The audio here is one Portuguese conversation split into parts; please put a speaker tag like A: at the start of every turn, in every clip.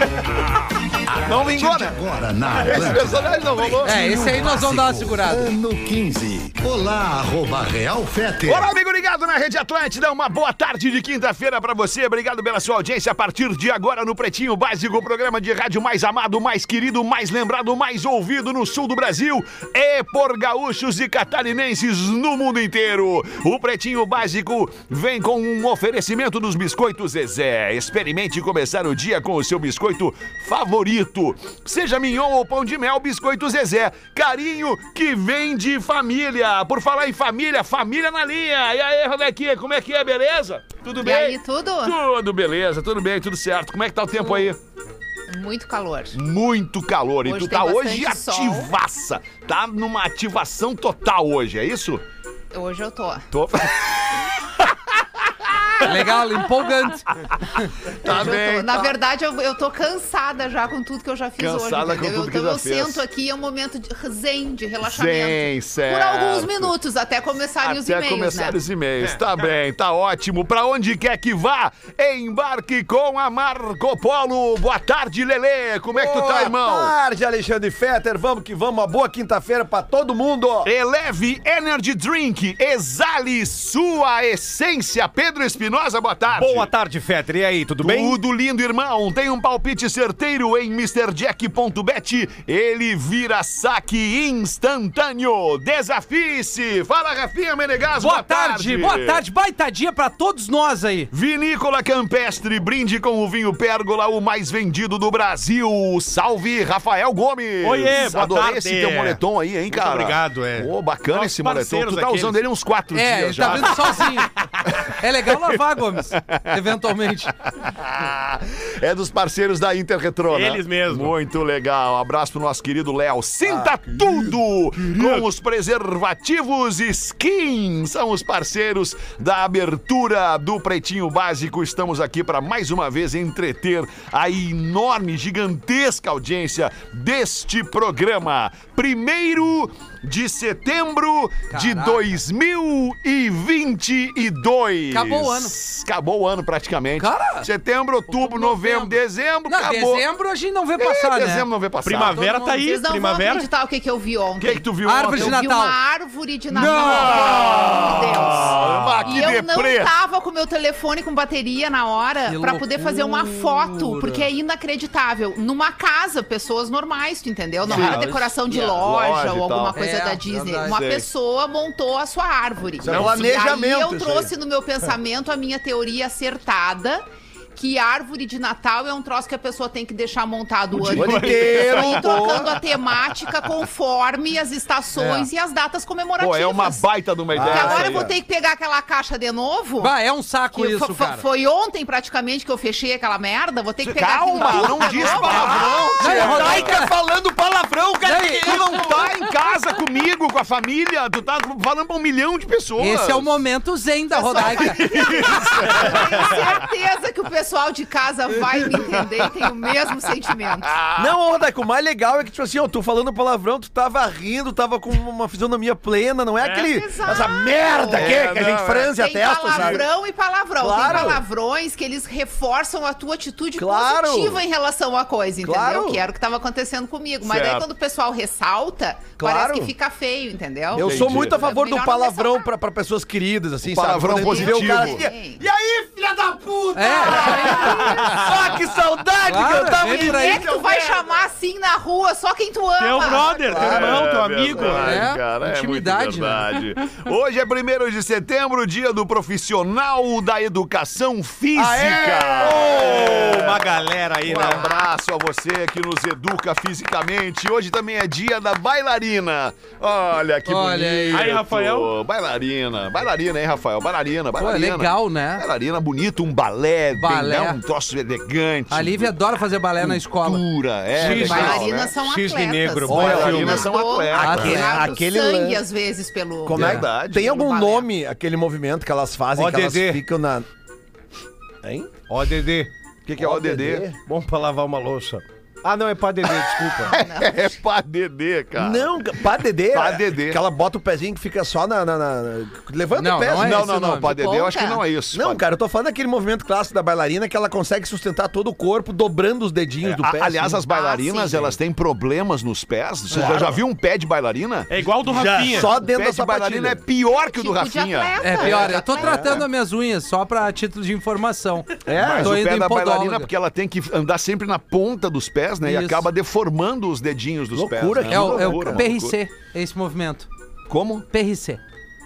A: Mm-hmm.
B: Não vingou, né?
C: Agora na
B: Esse personagem não rolou.
D: É, esse aí nós vamos dar uma segurada.
C: Ano 15. Olá, arroba Real Fete.
B: Olá, amigo ligado na Rede Atlântida. Uma boa tarde de quinta-feira pra você. Obrigado pela sua audiência. A partir de agora no Pretinho Básico, o programa de rádio mais amado, mais querido, mais lembrado, mais ouvido no sul do Brasil e por gaúchos e catarinenses no mundo inteiro. O Pretinho Básico vem com um oferecimento dos biscoitos Zezé. Experimente começar o dia com o seu biscoito favorito. Seja mignon ou pão de mel, biscoito Zezé. Carinho que vem de família. Por falar em família, família na linha. E aí, Rodequinha, como é que é, beleza? Tudo
E: E
B: bem?
E: aí, tudo?
B: Tudo beleza, tudo bem, tudo certo. Como é que tá o tempo aí?
E: Muito calor.
B: Muito calor. E
E: Hoje
B: tu
E: tem
B: tá hoje
E: bastante sol.
B: ativaça. Tá numa ativação total hoje, é isso?
E: Hoje eu tô.
B: Tô.
D: Legal, empolgante.
B: Tá
E: Hoje eu
B: bem.
E: tô. Na
B: tá.
E: verdade, eu, eu tô cansada já com tudo que eu já fiz
B: Cansada
E: hoje.
B: com
E: entendeu?
B: tudo que
E: então
B: já
E: eu sento aqui, é um momento de zen, de relaxamento.
B: Zen, certo.
E: Por alguns minutos, até começarem os
B: Até
E: e-mails,
B: começar
E: né?
B: os e-mails. Tá bem, tá ótimo. Pra onde quer que vá, embarque com a Marco Polo. Boa tarde, Lelê. Como é que tu tá, irmão?
F: Boa tarde, Alexandre Fetter. Vamos que vamos. Uma boa quinta-feira pra todo mundo.
B: Eleve Energy Drink. Exale sua essência. Pedro Espinosa, boa tarde.
F: Boa tarde, Fetter. E aí, tudo bem?
B: Tudo lindo, irmão. Tem um palpite certeiro em MrJack.bet. Ele vira saque instantâneo. Desafie-se. Fala, Rafinha Menegas.
D: Boa tarde, boa tarde, baita dia pra todos nós aí.
B: Vinícola Campestre, brinde com o vinho Pérgola, o mais vendido do Brasil. Salve, Rafael Gomes.
F: Oiê, boa
B: Adorei
F: tarde.
B: esse teu moletom aí, hein, cara?
F: obrigado, é.
B: Ô, bacana
F: Nossos
B: esse moletom. Tu tá
F: aqueles.
B: usando ele uns quatro
D: É,
B: dias
D: ele
B: já.
D: tá vendo sozinho. É legal lavar, Gomes, eventualmente.
B: É dos parceiros da Interretro, né?
F: Eles mesmo.
B: Muito legal. Abraço pro nosso querido Léo. Sinta tudo com os preservativos Skin. São os parceiros da abertura do Pretinho Básico. Estamos aqui para mais uma vez entreter a enorme, gigantesca audiência deste programa. Primeiro de setembro de
D: Caraca.
B: 2022.
D: Acabou o ano.
B: Acabou o ano praticamente.
D: Cara,
B: Setembro, outubro, novembro, dezembro,
D: Não,
B: acabou.
D: dezembro a gente não vê
B: É,
D: passar, né?
B: dezembro não vê passar.
F: Primavera
D: Todo
F: tá aí,
E: Vocês não vão
F: primavera.
E: acreditar o que, que eu vi
B: O
E: ontem.
B: que que tu viu
D: Árvore
B: ontem?
D: de
E: Eu vi
D: Natal.
E: uma árvore de Natal.
B: Não!
E: Meu Deus.
B: Ah, que
E: E eu
B: deprê.
E: não tava com meu telefone com bateria na hora
D: Que
E: pra poder fazer uma foto, porque é inacreditável. Numa casa, pessoas normais, tu entendeu? Não
B: Sim.
E: era decoração de
D: Yeah.
E: loja,
B: Loja e
E: ou alguma
B: tal.
D: É,
E: da Disney. Uma
B: Sei.
E: pessoa montou a sua árvore.
F: é planejamento,
E: E aí eu
F: isso
E: trouxe no meu pensamento a minha teoria acertada. Que árvore de Natal é um troço que a pessoa tem que deixar montado o ano
F: ano inteiro,
E: E trocando a temática conforme as estações e as datas comemorativas.
B: Pô, é uma baita de uma ideia.
E: Porque agora
B: aí,
E: eu vou ter que pegar aquela caixa de novo.
D: Vai, é um saco isso, cara.
E: Foi ontem praticamente que eu fechei aquela merda. Vou ter que pegar
B: Calma,
E: aquilo
B: não
E: de
B: diz
E: novo.
B: palavrão.
D: Não. Rodaica,
F: falando palavrão, cara.
B: Tu não tá em casa comigo, com a família, tu tá falando pra um milhão de pessoas.
D: Esse é o momento zen da Rodaica.
E: Tenho certeza que o pessoal de casa vai me entender e tem o mesmo sentimento.
F: Não, Rodaico, o mais legal é que, tipo assim, ó, tu falando palavrão, tu tava rindo, tava com uma fisionomia plena, não é, aquele.
E: Exato.
F: Essa merda que,
B: É,
F: que a
B: não,
F: gente franze a testa, sabe?
E: palavrão e palavrão.
F: Claro.
E: Tem palavrões que eles reforçam a tua atitude
F: Claro.
E: positiva em relação à coisa, entendeu?
F: Claro.
E: Que era o que tava acontecendo comigo. Mas
B: Certo.
E: daí quando o pessoal ressalta,
F: Claro.
E: parece que fica feio, entendeu?
F: Eu sou
B: Entendi.
F: muito a favor
E: É
F: do palavrão pra, pra pessoas queridas, assim,
B: O palavrão
F: sabe? Quando a gente vê o cara
B: positivo.
F: assim, E aí, puta?
D: É.
F: Ah, que saudade que
D: Claro,
F: eu tava
D: por
E: Quem é que tu vai chamar assim na rua, só quem tu ama.
G: Teu brother, teu irmão, teu amigo.
B: verdade,
D: É,
B: cara, é
D: intimidade,
B: muito verdade. Hoje é 1 de setembro, dia do profissional da educação física.
G: Ô, uma galera aí,
B: Um
G: né?
B: abraço a você que nos educa fisicamente. Hoje também é dia da bailarina. Olha que
D: Olha
B: bonito.
G: Aí, Rafael.
B: Bailarina. Bailarina, hein, Rafael? Bailarina,
D: Pô, é
B: bailarina.
D: legal, né?
B: Bailarina bonito, um balé, bem,
D: Balé.
B: né, um troço elegante.
D: A Lívia adora fazer balé na escola.
B: Cultura, é
G: X,
B: legal,
E: Bailarinas
B: né?
E: são
G: Cisne
E: atletas.
G: negro,
B: bom
E: Bailarinas são
B: Aquele-
E: atletas.
F: aquele
E: sangue,
F: lance-
E: às vezes, pelo...
F: Como é?
B: Verdade.
F: Tem algum
E: Balé.
F: nome, aquele movimento que elas fazem, que elas
G: ODD.
F: ficam na... Hein?
G: Dedê.
B: O que, que é ODD?
G: Bom pra lavar uma louça. Ah, não, é pra Dedê, desculpa.
B: É pá DD, cara.
F: Não, pá dedê.
B: Pá dedê.
F: Que ela bota o pezinho que fica só na... na, na- Levanta
D: Não,
F: o pé.
D: não é.
B: Não, não,
D: o
B: não.
D: nome.
B: Pá DD eu acho que não é isso.
F: Não,
B: Pá-
F: cara, eu tô falando daquele movimento clássico da bailarina que ela consegue sustentar todo o corpo dobrando os dedinhos do
B: A-
F: pé.
B: aliás,
F: assim.
B: as bailarinas,
E: Ah, sim.
B: elas têm problemas nos pés. Você já,
F: Claro.
B: já viu um pé de bailarina?
G: É igual do
F: Já,
G: Rafinha.
F: só
B: O
F: dentro
B: pé
F: da
B: de bailarina é pior que o do
E: Tipo de
B: Rafinha.
E: atleta.
D: É pior, eu tô
E: Atleta.
D: tratando as minhas unhas só pra título de informação.
F: É,
B: Mas
D: tô
B: o
D: indo
B: pé
D: em
B: da
D: podóloga.
B: bailarina, porque ela tem que andar sempre na ponta dos pés, né? E
D: Isso.
B: acaba deformando os dedinhos dos
F: Loucura,
B: pés. né?
D: É o, é o
B: Loucura,
D: PRC, esse movimento.
B: Como?
D: PRC.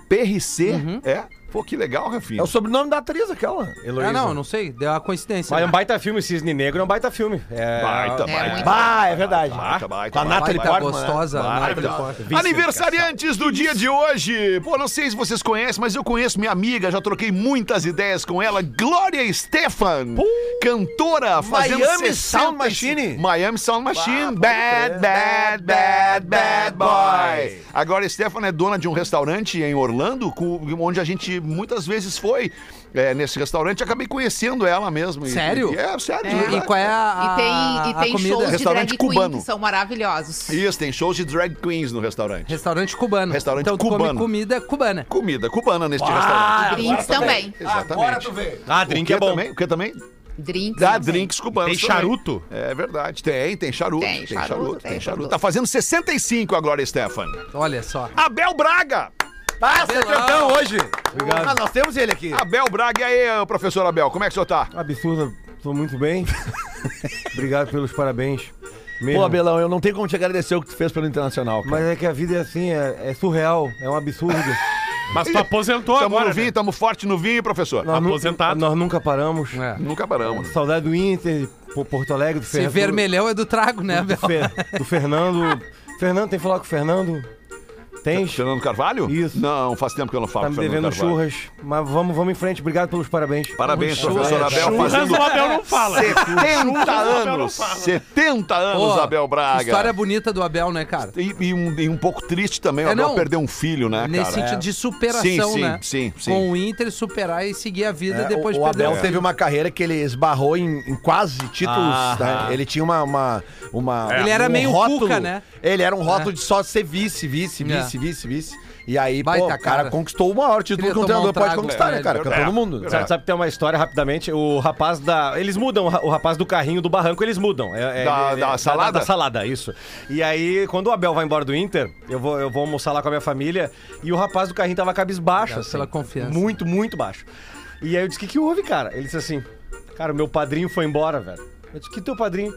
B: PRC?
D: Uhum.
B: É? Pô, que legal, Rafinha.
F: É o sobrenome da atriz aquela.
G: Heloísa.
D: Ah, não, não sei. Deu uma coincidência.
G: Mas é
D: né?
G: um baita filme, Cisne Negro é um baita filme. É...
B: Baita,
E: É,
B: baita.
F: Bah, é verdade.
B: Baita, baita,
F: Com a
B: baita.
F: Natalie
D: Baita
F: Portman, né?
D: gostosa.
B: Baita.
D: Natalie Portman.
B: Aniversariantes do dia de hoje. Pô, não sei se vocês conhecem, mas eu conheço minha amiga, já troquei muitas ideias com ela. Glória Stefan, cantora, fazendo
F: Miami
B: 60
F: Sound Machine.
B: Miami Sound Machine.
F: pode
B: bad, bad, bad, bad boy. A Glória Stefan é dona de um restaurante em Orlando, com- onde a gente muitas vezes foi. É, nesse restaurante, acabei conhecendo ela mesmo. E-
D: Sério?
B: e- é, sério. de
E: É.
D: E qual é a,
E: E tem, e
D: a
E: tem
D: comida?
E: shows de
B: Restaurante
E: drag queen
B: cubano.
E: que são maravilhosos.
B: Isso, tem shows de drag queens no restaurante.
D: Restaurante cubano.
B: Restaurante
D: então tu
B: cubano.
D: comida cubana.
B: Comida cubana neste restaurante.
E: Drinks também.
B: Exatamente.
F: vê.
G: Ah, drink é bom.
B: também? O que também?
E: Drinks
B: Dá
E: também.
B: drinks cubanos.
G: Tem
B: também.
G: charuto?
B: É verdade. Tem, tem charuto.
E: Tem
B: Tem,
E: charuto,
B: charuto,
E: tem
B: tem charuto.
E: charuto.
B: Tá fazendo 65 a Glória Stefan.
D: Olha só.
B: Abel Braga!
F: Ah, setentão hoje.
G: Obrigado.
F: Ah, nós temos ele aqui.
B: Abel Braga, e aí, professor Abel, como é que o senhor tá?
G: Absurdo, tô muito bem. Obrigado pelos parabéns. Mesmo.
F: Pô, Abelão, eu não tenho como te agradecer o que tu fez pelo Internacional, cara.
G: Mas é que a vida é assim, é, é surreal, é um absurdo.
H: Mas tu aposentou
B: Tamo
H: agora,
B: no vinho,
H: né?
B: tamo forte no vinho, professor.
G: Nós,
H: Aposentado.
G: nós nunca paramos.
D: É.
B: Nunca paramos.
G: Saudade do Inter, Porto Alegre, do
D: Esse
G: Fer-
D: vermelhão é do trago, né, Abel?
G: do, Fer- do Fernando. Fernando, tem que falar com o Fernando? Tens?
B: Fernando Carvalho?
G: Isso.
B: Não, faz tempo que eu não falo
G: Tá me devendo
B: Carvalho.
G: churras. Mas vamos, vamos em frente. Obrigado pelos parabéns.
B: Parabéns,
D: Churras.
B: professor Abel,
H: Churras
B: fazendo
H: o Abel não fala.
B: 70
H: Abel não
B: anos.
H: fala.
B: 70 anos,
D: Pô,
B: Abel Braga.
D: História bonita do Abel, né, cara?
B: E, e um, e um pouco triste também, o
D: É,
B: Abel
D: não.
B: perdeu um filho, né,
D: Nesse
B: cara?
D: sentido de superação,
B: Sim, sim,
D: né?
B: sim, sim.
D: Com o Inter superar e seguir a vida
F: É,
D: depois
F: o,
D: de
F: o
D: perder
F: Abel
D: o
F: teve uma carreira que ele esbarrou em, em quase títulos.
G: Ah.
F: né? Ele tinha uma. uma, uma-
D: Ele era meio Cuca, né?
F: Ele era um rótulo de só ser vice, vice,
D: É.
F: vice, vice, vice. E aí,
D: Baita
F: pô, o cara,
D: cara.
F: conquistou o maior título
D: Queria
F: que um
D: tomar um
F: treinador pode
D: trago
F: conquistar, né,
D: ele.
F: cara? Campeão
B: É.
F: do mundo.
G: Sabe, sabe ter uma história rapidamente? O rapaz da. Eles mudam, o rapaz do carrinho do barranco, eles mudam. É, é-
B: Da-
G: ele-
B: da salada?
G: Da, salada, isso. E aí, quando o Abel vai embora do Inter, eu vou, eu vou almoçar lá com a minha família e o rapaz do carrinho tava cabisbaixo. Assim,
D: pela confiança.
G: Muito, muito baixo. E aí eu disse: o que, que houve, cara? Ele disse assim: Cara, o meu padrinho foi embora, velho. Eu disse: Que teu padrinho?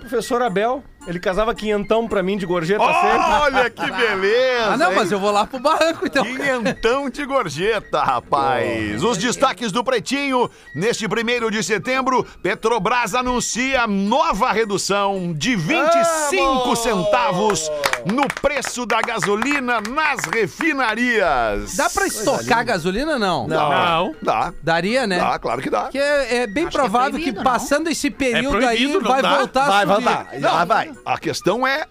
G: Professor Abel, ele casava quinhentão pra mim de gorjeta sempre.
B: Olha que beleza!
D: Ah, não,
B: hein?
D: mas eu vou lá pro barranco, então.
B: Quinhentão de gorjeta, rapaz. Os destaques do Pretinho. Neste primeiro de setembro, Petrobras anuncia nova redução de 25 centavos no preço da gasolina nas refinarias.
D: Dá pra estocar gasolina, não?
H: Não.
B: Dá.
D: Daria, né?
B: Dá, claro que dá.
D: Porque é, é bem
E: Acho que é
D: provável que,
E: proibido, não?
D: passando esse período aí
H: proibido, não
D: vai
H: dá?
D: voltar a
F: Vai,
D: subir.
F: voltar. Já vai.
B: A questão é.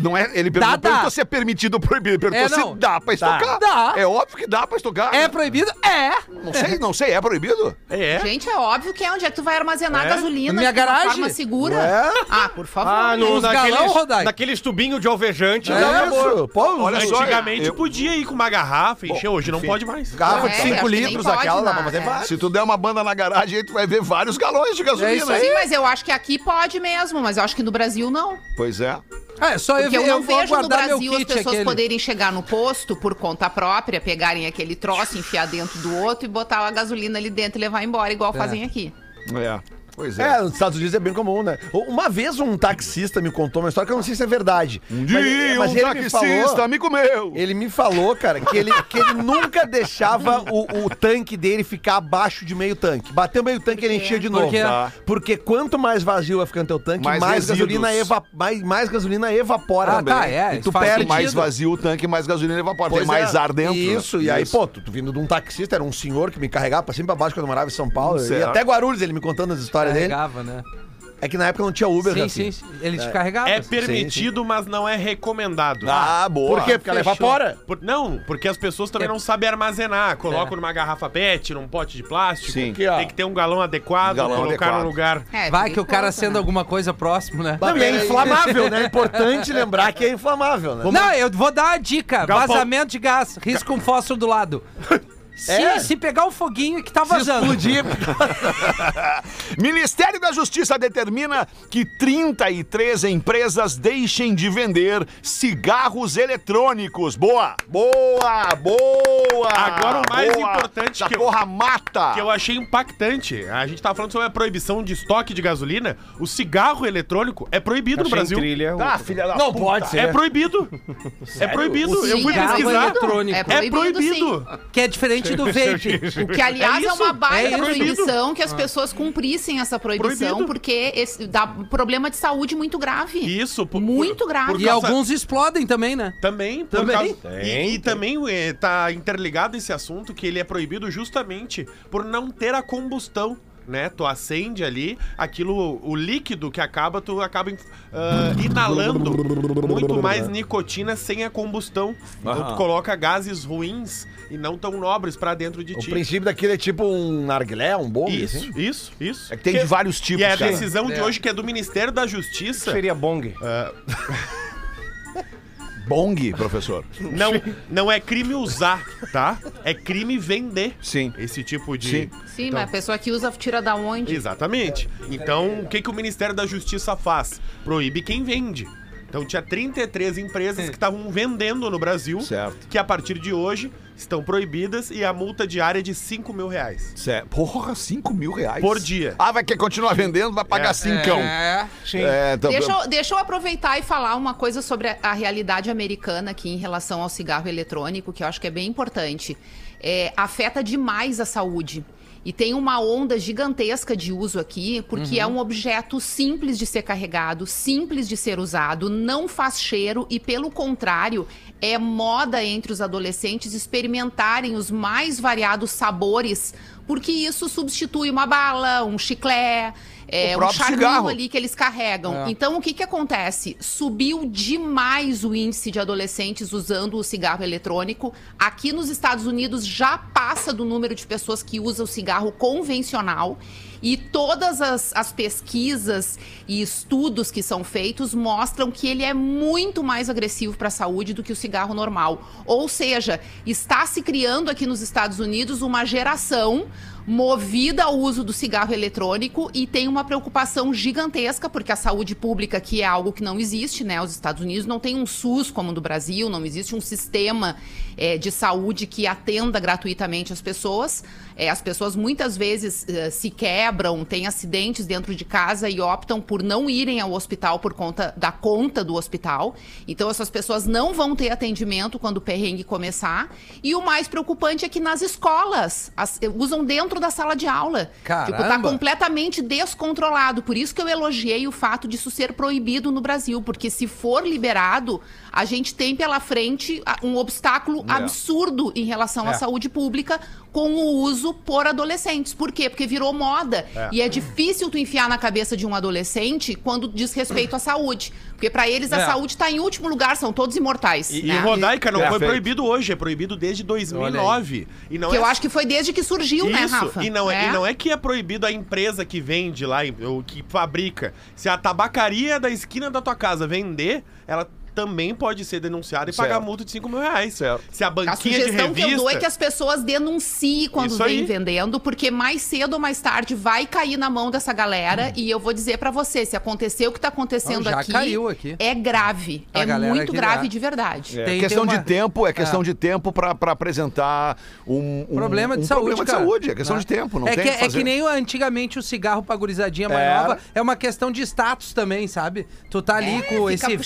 B: Não é, ele
D: Dá,
B: perguntou, se é permitido ou proibido. Ele perguntou
D: É,
B: se dá pra estocar.
D: Dá.
B: É óbvio que dá pra estocar.
D: É proibido? É!
B: Não sei, não sei, é proibido?
H: É.
E: Gente, é óbvio que é onde é que tu vai armazenar
H: É?
E: gasolina
D: Na minha
E: de uma
D: garagem?
E: forma segura.
F: É?
E: Ah, por favor.
G: Ah, no,
D: Uns galão,
G: naqueles,
D: Rodai.
G: naqueles tubinhos de alvejante.
D: É.
F: Isso, pô,
B: Olha só,
H: Antigamente
B: eu-
H: podia ir com uma garrafa e encher, hoje não pode mais.
F: Garrafa
E: É,
F: de
E: acho
F: 5
E: que nem
F: litros, aquela, dá
E: né?
F: pra fazer
E: É.
F: vários.
B: Se tu der uma banda na garagem, aí tu vai ver vários galões de gasolina.
D: É.
E: Sim, mas eu acho que aqui pode mesmo, mas eu acho que no Brasil não.
B: Pois é.
D: É, só eu,
E: Porque eu,
D: eu
E: não
D: vou
E: vejo no Brasil as pessoas
D: aquele.
E: poderem chegar no posto por conta própria, pegarem aquele troço, enfiar dentro do outro e botar a gasolina ali dentro e levar embora, igual
D: É.
E: fazem aqui.
B: É. Pois é.
F: É, nos Estados Unidos é bem comum, né? Uma vez um taxista me contou uma história que eu não sei se é verdade.
B: Um dia
F: Mas- mas
B: um
F: ele me
B: taxista
F: falou-
B: me comeu.
F: Ele me falou, cara, que ele, que ele nunca deixava o, o tanque dele ficar abaixo de meio tanque. Bateu meio tanque, ele enchia de novo.
D: quê?
B: Tá.
F: Porque quanto mais vazio vai ficando teu tanque,
B: Mais
F: mais, gasolina, eva mais, mais gasolina evapora.
D: Ah,
F: também.
D: tá, é,
F: E tu perde
B: mais vazio o tanque, mais gasolina evapora.
F: Pois
B: Tem mais
F: é.
B: ar dentro. né?
F: Isso, e aí, pô, tu, tu vindo de um taxista, era um senhor que me carregava pra cima e pra baixo quando eu morava em São Paulo. E até Guarulhos, ele me contando as histórias dele.
D: Carregava, né?
F: É que na época não tinha Uber,
D: Sim,
F: Rafinha.
D: sim, sim. Ele te carregava.
H: É permitido, mas não é recomendado.
B: Ah, boa.
F: Por quê? Porque ela
D: Fechou.
F: evapora.
H: Por- não, porque as pessoas também
D: É.
H: não sabem armazenar. Colocam
D: É.
H: numa garrafa PET, num pote de plástico.
B: Sim.
F: Aqui, ó.
H: Tem que ter um galão adequado,
B: Galão
H: colocar
B: adequado.
H: no lugar.
E: É,
D: Vai que o cara
E: perigoso,
D: sendo
E: né?
D: alguma coisa próximo, né?
F: Não, e é inflamável, né? É importante lembrar que é inflamável, né?
D: Não, eu vou dar uma dica.
H: Galpão.
D: Vazamento de gás. Risca um fósforo do lado. Se,
F: É?
D: se pegar o foguinho que tá
F: Se
D: vazando.
F: explodir,
B: Ministério da Justiça determina que 33 empresas deixem de vender cigarros eletrônicos. Boa! Boa! Boa!
H: Agora o mais
B: Boa.
H: importante
B: Essa
H: que eu-
B: porra mata!
H: Que eu achei impactante. A gente tava falando sobre a proibição de estoque de gasolina. O cigarro eletrônico é proibido no
G: Achei
H: Brasil.
G: trilha.
B: Ah, filha da
F: Não
B: puta.
F: pode ser.
H: É proibido. É proibido.
E: O
H: Eu fui
E: cigarro
H: pesquisar.
D: eletrônico.
E: É
H: É
E: proibido, sim.
H: proibido.
D: Que é diferente do vape.
E: O que, aliás,
H: É
E: é, uma baita
D: é
E: proibição que as pessoas cumprissem essa proibição,
H: Proibido.
E: porque esse, dá problema de saúde muito grave.
H: Isso. por-
E: Muito
H: por-
E: grave.
H: por
D: E
H: causa-
D: alguns explodem também, né?
H: Também, por
D: Também.
H: causa- E, e também é, tá interligado esse assunto que ele é proibido justamente por não ter a combustão. Né? Tu acende ali, aquilo, o líquido que acaba, tu acaba ah, inalando muito mais nicotina sem a combustão. Então tu coloca gases ruins e não tão nobres pra dentro de
F: O
H: ti.
F: princípio daquilo é tipo um narguilé, um bong,
H: Isso,
F: assim.
H: isso, isso.
B: É que tem de vários tipos,
H: E a
B: cara.
H: decisão de
D: É.
H: hoje, que é do Ministério da Justiça,
G: Seria bong.
B: Bong, professor.
H: não, não é crime usar, tá? É crime vender
B: Sim.
H: esse tipo de.
B: Sim.
E: Sim, mas a pessoa que usa tira da onde?
H: Exatamente. Então, o que, que o Ministério da Justiça faz? Proíbe quem vende. Então, tinha 33 empresas que estavam vendendo no Brasil,
B: Certo.
H: que a partir de hoje estão proibidas e a multa diária é de 5 mil reais.
B: Certo. Porra, 5 mil reais.
H: Por dia.
B: Ah, vai querer continuar vendendo, vai pagar
H: É.
B: cincão.
D: É.
B: É, então-
E: Deixa eu, deixa eu aproveitar e falar uma coisa sobre a, a realidade americana aqui em relação ao cigarro eletrônico, que eu acho que é bem importante. É, afeta demais a saúde. E tem uma onda gigantesca de uso aqui, porque é um objeto simples de ser carregado, simples de ser usado, não faz cheiro e, pelo contrário, é moda entre os adolescentes experimentarem os mais variados sabores, porque isso substitui uma bala, um chiclé, é, um charminho
B: cigarro.
E: ali que eles carregam.
D: É.
E: Então, o que que acontece? Subiu demais o índice de adolescentes usando o cigarro eletrônico. Aqui nos Estados Unidos já passa do número de pessoas que usam o cigarro convencional. E todas as, as pesquisas e estudos que são feitos mostram que ele é muito mais agressivo para a saúde do que o cigarro normal. Ou seja, está se criando aqui nos Estados Unidos uma geração movida ao uso do cigarro eletrônico e tem uma preocupação gigantesca, porque a saúde pública aqui é algo que não existe, né? Os Estados Unidos não tem um SUS como o do Brasil, não existe um sistema eh, de saúde que atenda gratuitamente as pessoas. Eh, as pessoas muitas vezes eh, se quebram, têm acidentes dentro de casa e optam por não irem ao hospital por conta da conta do hospital. Então essas pessoas não vão ter atendimento quando o perrengue começar. E o mais preocupante é que nas escolas as- eh, usam dentro da sala de aula. Tipo, tá
D: Caramba!
E: completamente descontrolado. Por isso que eu elogiei o fato disso ser proibido no Brasil, porque se for liberado, a gente tem pela frente um obstáculo absurdo em relação à saúde pública com o uso por adolescentes. Por quê? Porque virou moda. E é difícil tu enfiar na cabeça de um adolescente quando diz respeito à saúde. Porque pra eles a
D: É.
E: saúde está em último lugar, são todos imortais.
H: E,
E: né?
H: e Rodaica não
F: É,
H: foi
F: feito.
H: proibido hoje, é proibido desde 2009. E não
E: Que
H: é
E: eu acho que foi desde que surgiu, né,
H: Isso,
E: Rafa?
H: E não é, e não é que é proibido a empresa que vende lá, ou que fabrica. Se a tabacaria da esquina da tua casa vender, ela também pode ser denunciada e
B: Certo.
H: pagar multa de 5 mil reais.
B: Certo.
H: Se a
E: A
H: banquinha de
E: sugestão que eu dou é
H: revista...
E: que as pessoas denunciem quando
H: Isso
E: vem
H: aí.
E: vendendo, porque mais cedo ou mais tarde vai cair na mão dessa galera. E eu vou dizer pra você, se acontecer o que tá acontecendo
D: Não, já
E: aqui,
D: caiu aqui.
E: é grave.
D: A
E: é muito grave
D: já-
E: de verdade.
D: Tem-
B: questão
D: tem
B: de
D: uma-
B: tempo, é questão
D: É.
B: de tempo pra, pra apresentar um, um
D: Problema de
B: um
D: saúde,
B: problema de saúde, é questão
D: Né?
B: de tempo, não
D: é
B: tem
D: que, É que nem antigamente o cigarro pra gurizadinha mais
F: Era.
D: nova. É uma questão de status também, sabe? Tu tá ali
E: É,
D: com esse vape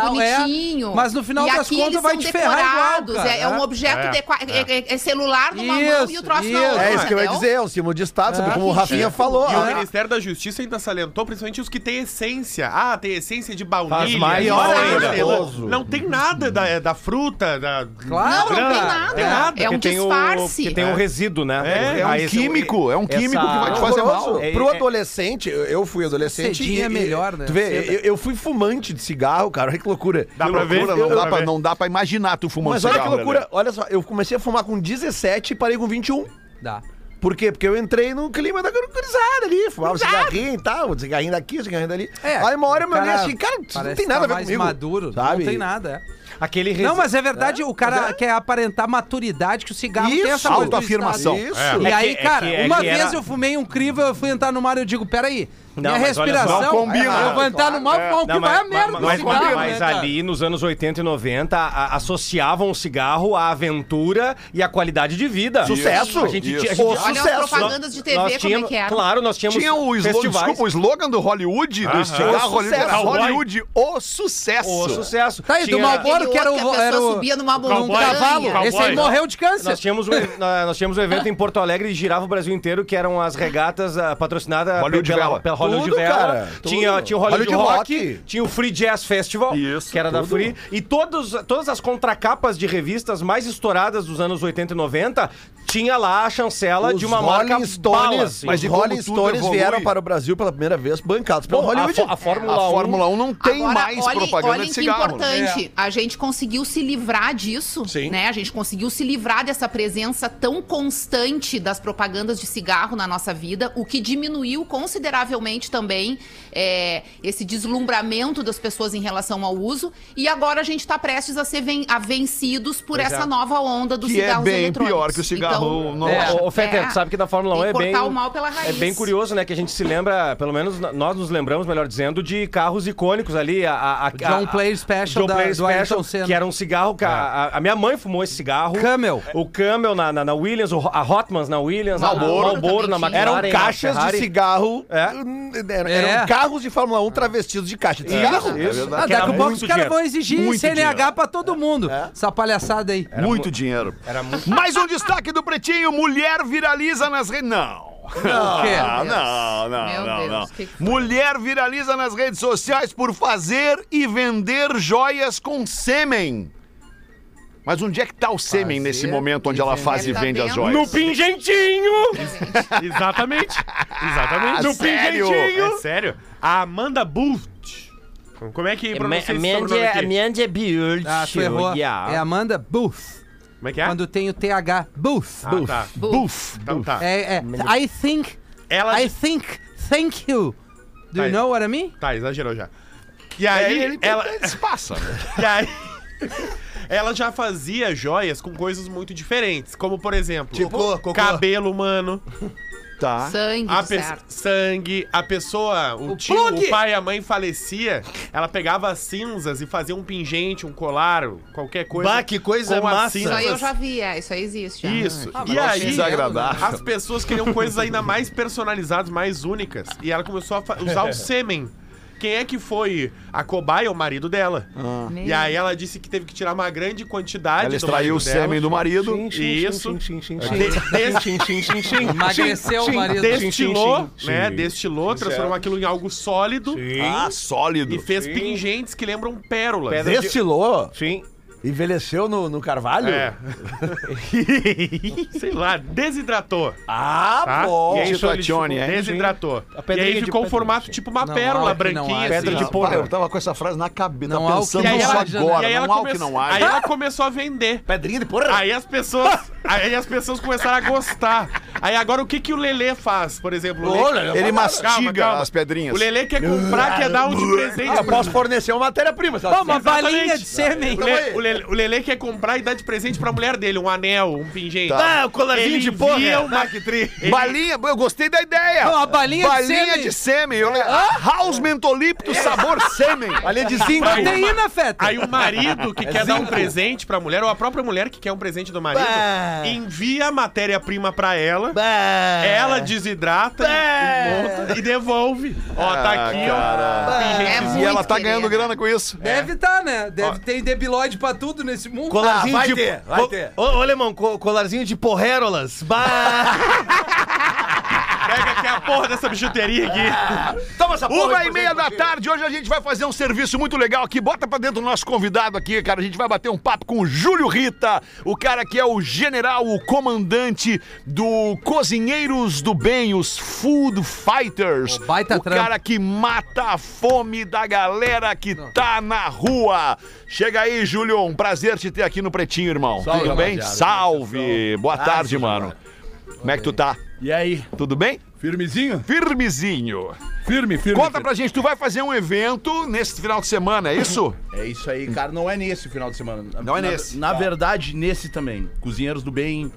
E: charmosinho,
D: tal.
E: bonitinho.
D: É, mas no final
E: e
D: das
E: aqui
D: contas vai te ferrar igual, cara.
E: É, é um objeto,
H: É,
E: decoa- é, é- é celular numa mão e
D: Isso,
E: o troço na
D: isso.
E: outra.
F: É isso que eu ia dizer, é um símbolo de status,
D: É.
F: como o Rafinha falou.
H: E o
F: né?
H: Ministério da Justiça ainda salientou, principalmente os que têm essência. Ah, tem essência de baunilha.
G: Faz.
F: Gostoso.
H: Não tem nada da, da fruta, da...
D: Claro.
E: Não, não tem nada.
H: tem nada.
E: É um disfarce.
G: porque tem um resíduo, né?
H: É,
B: É um químico, é um químico que vai te fazer mal.
G: É-
F: Pro
G: é-
F: adolescente, eu- fui adolescente.
D: Cedinho é melhor, né?
F: Tu vê, eu, fui fumante de cigarro, cara, que loucura.
H: Dá
B: Que
H: pra ver?
B: loucura, não,
H: Dá
B: dá
H: pra ver.
B: não dá pra imaginar tu fumando
F: Mas olha que
B: cigarro,
F: loucura, olha só, eu comecei a fumar com 17 e parei com 21.
D: Dá.
F: Por quê? Porque eu entrei no clima da gurizada ali, fumava um cigarrinho e tal, cigarrinho daqui, cigarrinho dali.
D: É,
F: Aí uma hora eu me olhei
D: cara
F: assim, cara, isso não tem nada
D: tá
F: a ver
D: mais
F: comigo.
D: maduro,
F: sabe?
D: não tem nada, é.
G: Aquele
D: Não,
G: resíduo.
D: mas é verdade, o cara quer aparentar maturidade, que o cigarro tem
F: Isso,
D: essa maturidade.
B: autoafirmação.
F: Isso.
H: É.
D: E
G: É
D: aí,
G: que- é
D: cara,
G: que- é
D: uma vez
G: era-
D: eu fumei um crivo, eu fui entrar no mar e eu digo, peraí,
G: Não,
D: minha
G: mas olha só,
D: respiração,
B: não combina.
D: eu vou entrar no mar, fumar um que
G: Não,
D: vai a merda
G: mas,
D: do
G: mas,
D: cigarro,
G: mas
D: né, cara?
G: ali nos anos 80 e 90 a- a- associavam o cigarro à aventura e à qualidade de vida.
F: Sucesso.
G: A gente, tinha- a gente
E: Olha as
F: sucesso.
E: propagandas de TV,
G: nós
E: como é
G: tínhamos,
E: que era.
G: Claro, nós tínhamos
B: Tinha o slogan,
G: festivais.
B: desculpa, o slogan do Hollywood, do cigarro Hollywood, era. Hollywood, o sucesso.
G: O sucesso.
D: Tá aí, do
G: Tinha-
D: Malboro,
E: Aquele
D: que era
E: outro
D: o,
E: que a
D: era
E: pessoa
D: o
E: subia numa
D: num
E: montanha.
D: cavalo.
H: Cowboy.
D: Esse aí morreu de câncer.
G: Nós tínhamos, um, nós nós tínhamos um evento em Porto Alegre e girava o Brasil inteiro, que eram as regatas ah, patrocinadas
B: Hollywood
G: pela,
B: Vela.
G: pela Hollywood
F: Tudo,
G: Vela.
F: cara,
G: Tinha,
F: tudo.
G: tinha o Hollywood,
F: Hollywood
G: Rock,
F: Rock.
G: tinha o Free Jazz Festival,
B: Isso,
G: que era da
F: tudo.
G: Free. E todos, todas as contracapas de revistas mais estouradas dos anos 80 e 90 tinha lá a chancela
F: Os
G: de uma
F: Rolling
G: marca
F: Stones,
G: bala, assim.
B: Mas
F: os Rolling Stones
B: evolui?
F: vieram para o Brasil pela primeira vez bancados pelo
G: Bom, a,
F: Hollywood.
G: fo- a Fórmula
B: A
G: 1
B: Fórmula 1 não tem
E: Agora,
B: mais
E: olhem-
B: propaganda
E: olhem
B: de
E: que
B: cigarro. né?
E: importante. A gente conseguiu se livrar disso,
F: Sim.
E: né? A gente conseguiu se livrar dessa presença tão constante das propagandas de cigarro na nossa vida, o que diminuiu consideravelmente também é, esse deslumbramento das pessoas em relação ao uso. E agora a gente está prestes a ser ven- a vencidos por
G: Pois
E: essa
G: é.
E: nova onda dos
B: Que é
E: cigarros
B: bem
E: eletrônicos.
B: pior que o cigarro
E: Então,
B: normal.
E: é,
G: ô, Fetter,
E: é.
G: tu sabe que da Fórmula 1
E: Tem
G: é bem.
E: o mal pela raiz.
G: É bem curioso, né? Que a gente se lembra, pelo menos nós nos lembramos, melhor dizendo, de carros icônicos ali. A, a, a,
D: John
G: a-
D: Player Special
G: John
D: da-
G: Player Special,
D: Senna.
G: que era um cigarro. que a- A, a minha mãe fumou esse cigarro.
D: Camel.
G: O Camel na, na, na Williams, o, a Hotmans na Williams, a
E: Marlboro
G: Marlboro na. McLaren.
F: Eram caixas de cigarro.
G: É.
F: Eram,
D: É.
F: eram carros de Fórmula 1 travestidos de caixa de cigarro.
G: Isso,
B: É verdade.
D: Ah, daqui a pouco os caras
G: dinheiro.
D: vão exigir
B: Muito
D: CNH
B: dinheiro.
D: pra todo mundo. Essa palhaçada aí.
B: muito dinheiro.
G: Era muito.
B: Mais um destaque do Pretinho: mulher viraliza nas redes. Não.
D: O quê?
B: Ah, não, não,
E: Meu
B: não,
E: Deus,
B: não.
E: que que?
B: Mulher viraliza nas redes sociais por fazer e vender joias com sêmen. Mas onde é que tá o sêmen
D: Fazer
B: nesse momento onde ela faz e
E: Tá
B: vende as joias?
G: No pingentinho!
H: Exatamente. Exatamente.
B: Ah,
H: no
B: sério?
H: pingentinho. É sério. A Amanda Bult. Como é que pronuncia esse sobrenome aqui?
G: Amanda Build.
D: Ah, tu errou. É Amanda Booth.
H: Como é que é?
D: Quando tem o TH. Booth.
H: Ah, tá.
B: Buf.
H: Então tá.
D: É, é, I think,
H: Ela...
D: I think, thank you. Do
H: Tá
D: you know what I mean?
H: Tá, exagerou já. E
B: E
H: aí,
B: ele,
H: ela...
B: se passa. né?
H: E aí... Ela já fazia joias com coisas muito diferentes, como por exemplo,
F: Tipo, cocô.
H: cabelo humano,
B: Tá.
E: Sangue,
H: a pe-
E: certo.
H: sangue, a pessoa, o,
D: O
H: tio,
D: plug!
H: o pai e a mãe falecia, ela pegava as cinzas e fazia um pingente, um colar, qualquer coisa.
F: Bah, que coisa
H: com as
F: massa.
E: Isso aí eu
H: cinzas.
E: já vi, é, isso aí existe. já.
H: Isso.
D: Ah,
H: e aí,
B: desagradável.
H: as pessoas queriam coisas ainda mais personalizadas, mais únicas. E ela começou a fa- usar o sêmen. Quem é que foi a cobaia? O marido dela.
E: Meu
H: E aí ela disse que teve que tirar uma grande quantidade
B: Ela extraiu o sêmen do marido.
H: Isso.
D: Emagreceu o marido.
H: destilou,
G: sim,
H: né?
G: sim.
H: Destilou, transformou aquilo em algo sólido
B: Ah, sólido.
H: e fez pingentes que lembram pérolas.
F: Destilou,
G: Sim.
F: Envelheceu no, no carvalho.
H: É. Sei lá, desidratou.
F: Ah,
H: Tá?
F: bom.
H: E aí
B: Titione, hein?
H: Desidratou.
G: A
H: E aí
G: de
H: ficou um formato tipo uma
D: Não,
H: pérola branquinha.
D: há,
H: assim.
G: pedra de
B: Ah,
G: porra.
B: Eu tava com essa frase na cabeça,
D: Não
B: pensando
D: que
H: aí
B: nisso agora.
H: aí
B: não há o que não
H: Aí
B: há.
H: ela começou a vender.
F: Pedrinha de porra.
H: Aí as pessoas, aí as pessoas começaram a gostar. Aí agora o que que o Lelê faz, por exemplo? O Lelê-
B: Ele
H: Calma,
B: mastiga
H: calma.
B: as pedrinhas.
H: O Lelê quer comprar, quer dar um de presente.
F: Ah, eu posso fornecer uma matéria-prima.
D: Pô, uma balinha de sêmen.
H: O, o, Lelê, o Lelê quer comprar e dar de presente pra mulher dele, um anel, um pingente.
F: Ah, o colarzinho de porra.
H: envia
F: é.
H: uma-.
B: Balinha, eu gostei da ideia.
D: Não, a balinha de
B: balinha
D: sêmen.
B: de sêmen. Eu le- House Mentolipto sabor sêmen.
F: Ali de zinco.
D: Proteína, Feta.
H: Aí o marido que quer dar um presente pra mulher, ou a própria mulher que quer um presente do marido,
F: Bah.
H: envia a matéria-prima pra ela.
F: Bah.
H: Ela desidrata e monta e devolve. Ó, tá
B: Ah,
H: aqui,
B: cara.
H: ó.
E: É
B: E ela tá ganhando grana com isso.
D: Deve estar, né? Deve ter debilóide pra tudo nesse mundo.
F: Colarzinho
G: Ah, vai
F: de...
G: ter, vai ter.
F: Ô, ô, Alemão, co- colarzinho de porrérolas. Bah.
H: Pega aqui a porra dessa bijuteria aqui.
F: Toma essa porra.
B: Uma e meia da tarde, hoje a gente vai fazer um serviço muito legal aqui. Bota pra dentro o nosso convidado aqui, cara. A gente vai bater um papo com o Júlio Rita, o cara que é o general, o comandante do Cozinheiros do Bem, os Food Fighters.
D: O baita
B: o
D: trampo.
B: cara que mata a fome da galera que tá na rua. Chega aí, Júlio. Um prazer te ter aqui no Pretinho, irmão.
F: Salve,
B: Tudo bem?
F: rapaziada.
B: Salve. Boa tarde, mano. Como é que tu tá?
I: E aí,
B: Tudo bem?
I: firmezinho?
B: Firmezinho.
I: Firme, firme.
B: Conta pra gente, tu vai fazer um evento nesse final de semana, é isso?
I: É isso aí, cara. Não é nesse final de semana. Na-
B: Não é
I: na-
B: nesse.
I: Na verdade, nesse também. Cozinheiros do Bem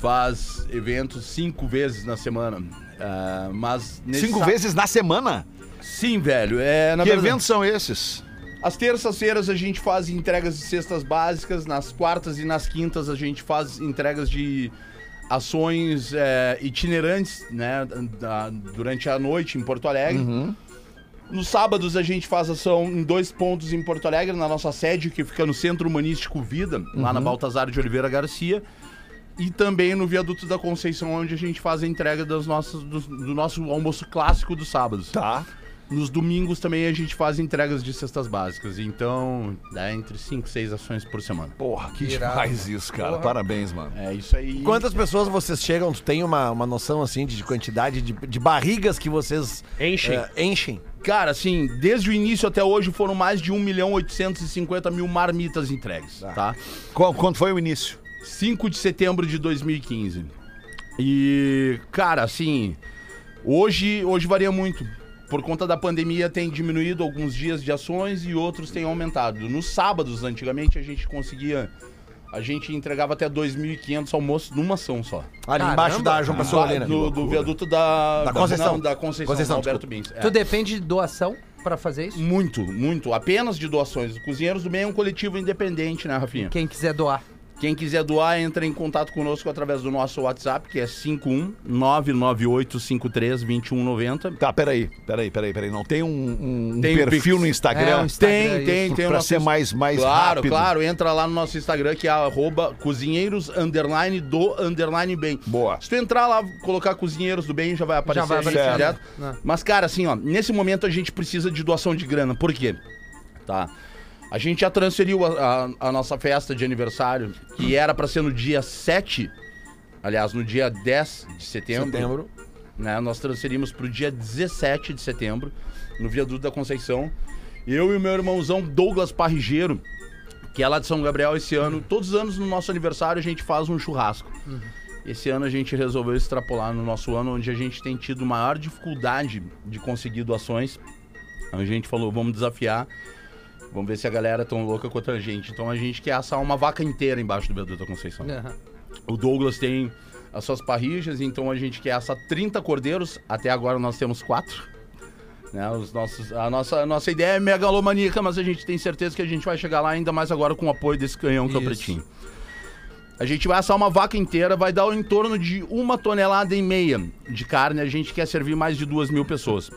I: faz eventos cinco vezes na semana. Ah, mas
B: Cinco vezes na semana?
I: Sim, velho. É,
B: que
I: verdade,
B: eventos são esses?
I: As terças-feiras a gente faz entregas de cestas básicas, nas quartas e nas quintas a gente faz entregas de ações é, itinerantes, né, da- durante a noite em Porto Alegre.
B: Uhum.
I: Nos sábados a gente faz ação em dois pontos em Porto Alegre, na nossa sede, que fica no Centro Humanístico Vida, lá na
B: Uhum.
I: Baltazar de Oliveira Garcia. E também no Viaduto da Conceição, onde a gente faz a entrega das nossas, do, do nosso almoço clássico dos sábados.
B: Tá.
I: Nos domingos também a gente faz entregas de cestas básicas. Então, dá entre 5 e 6 ações por semana.
B: Porra, que demais isso, cara. Parabéns, mano.
I: É isso aí.
F: Quantas pessoas vocês chegam? Tu tem uma, uma noção, assim, de quantidade de, de barrigas que vocês
H: Enchem.
F: eh, enchem?
I: Cara, assim, desde o início até hoje foram mais de 1 milhão 850 mil marmitas entregues, tá?
B: Qual- Quando foi o início?
I: 5 de setembro de 2015. E, cara, assim, hoje, hoje varia muito. Por conta da pandemia tem diminuído alguns dias de ações e outros têm aumentado. Nos sábados, antigamente, a gente conseguia... A gente entregava até 2.500 almoços numa ação só.
F: Ali
D: Caramba.
F: embaixo da João Pessoa, ali, né?
I: do, do viaduto da...
F: Da Conceição.
I: não, da Conceição,
F: Conceição,
I: Alberto Bins. É.
D: Tu depende de doação pra fazer isso?
I: Muito, muito. Apenas de doações. Cozinheiros do Bem é um coletivo independente, né, Rafinha?
D: Quem quiser doar.
I: Quem quiser doar, entra em contato conosco através do nosso WhatsApp, que é 51998532190.
B: Tá, peraí, peraí, peraí, peraí. Não tem um, um
I: Tem
B: perfil
I: Pix.
B: no Instagram?
D: É, um Instagram,
I: Tem, tem, tem
B: pra
I: nosso
B: ser mais, mais
I: Claro,
B: rápido.
I: claro. Entra lá no nosso Instagram, que é arroba cozinheiros underline do underline bem.
B: Boa.
I: Se tu entrar lá, colocar cozinheiros do bem, já vai aparecer,
D: vai
I: a gente
D: aparecer.
I: direto.
D: É.
I: Mas, cara, assim, ó, nesse momento a gente precisa de doação de grana. Por quê? Tá. A gente já transferiu a, a- a nossa festa de aniversário, que era pra ser no dia 7, aliás, no dia 10 de setembro.
F: Setembro.
I: né? Nós transferimos pro dia 17 de setembro, no Viaduto da Conceição. Eu e o meu irmãozão Douglas Parrigeiro, que é lá de São Gabriel esse ano, todos os anos no nosso aniversário a gente faz um churrasco. Esse ano a gente resolveu extrapolar no nosso ano, onde a gente tem tido maior dificuldade de conseguir doações. A gente falou, vamos desafiar, vamos ver se a galera é tão louca quanto a gente. Então a gente quer assar uma vaca inteira embaixo do Viaduto da Conceição.
D: Aham.
I: O Douglas tem as suas parrijas, então a gente quer assar 30 cordeiros. Até agora nós temos quatro. Né, os nossos, a, nossa, a nossa ideia é megalomaníaca, mas a gente tem certeza que a gente vai chegar lá, ainda mais agora com o apoio desse canhão que é
D: Isso.
I: Pretinho. A gente vai assar uma vaca inteira, vai dar em torno de uma tonelada e meia de carne. A gente quer servir mais de duas mil pessoas.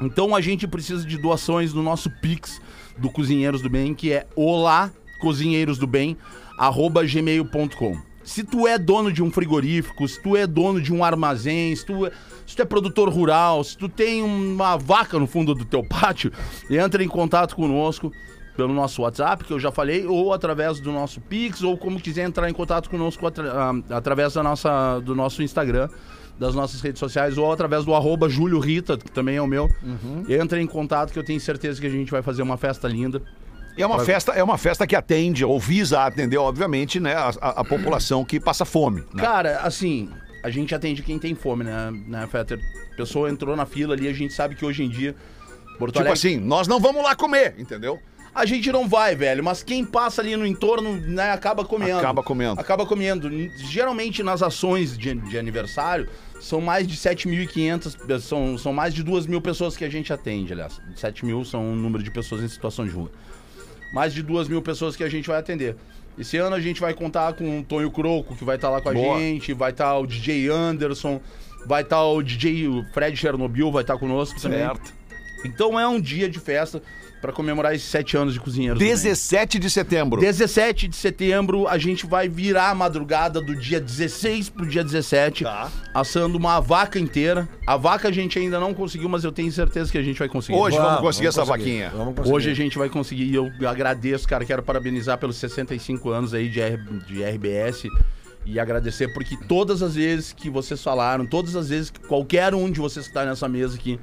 I: Então a gente precisa de doações no nosso Pix do Cozinheiros do Bem, que é olá cozinheiros do bem gmail.com. Se tu é dono de um frigorífico, se tu é dono de um armazém, se tu, é- se tu é produtor rural, se tu tem uma vaca no fundo do teu pátio, entra em contato conosco pelo nosso WhatsApp, que eu já falei, ou através do nosso Pix, ou como quiser entrar em contato conosco atra- ah, através da nossa, do nosso Instagram, das nossas redes sociais, ou através do arroba Júlio Rita, que também é o meu. Entra em contato que eu tenho certeza que a gente vai fazer uma festa linda.
B: E é uma festa, é uma festa que atende ou visa atender, obviamente, né, a, a- a população que passa fome. Né?
I: Cara, assim, a gente atende quem tem fome, né, né Fetter? A pessoa entrou na fila ali, a gente sabe que hoje em dia. Porto
B: Tipo
I: Alegre-
B: assim, nós não vamos lá comer, entendeu?
I: A gente não vai, velho, mas quem passa ali no entorno, né, acaba comendo.
B: Acaba comendo.
I: Acaba comendo. Geralmente nas ações de, de aniversário, são mais de 7.500, pe- são, são mais de 2 mil pessoas que a gente atende, aliás. 7 mil são o número de pessoas em situação de rua. Mais de 2 mil pessoas que a gente vai atender. Esse ano a gente vai contar com o Tonho Croco, que vai estar lá com a
B: Boa.
I: gente, vai estar o DJ Anderson, vai estar o DJ Fred Chernobyl, vai estar conosco também.
B: Certo.
I: Então é um dia de festa pra comemorar esses sete anos de Bem.
B: 17 de setembro.
I: 17 de setembro, a gente vai virar a madrugada do dia 16 pro dia 17,
B: Tá.
I: assando uma vaca inteira. A vaca a gente ainda não conseguiu, mas eu tenho certeza que a gente vai conseguir.
B: Hoje vamos
F: Vamos,
B: conseguir
F: vamos
B: essa
F: conseguir.
B: vaquinha.
F: Vamos conseguir.
I: Hoje a gente vai conseguir e eu agradeço, cara. Quero parabenizar pelos 65 anos aí de, R- de RBS e agradecer porque todas as vezes que vocês falaram, todas as vezes que qualquer um de vocês que está nessa mesa aqui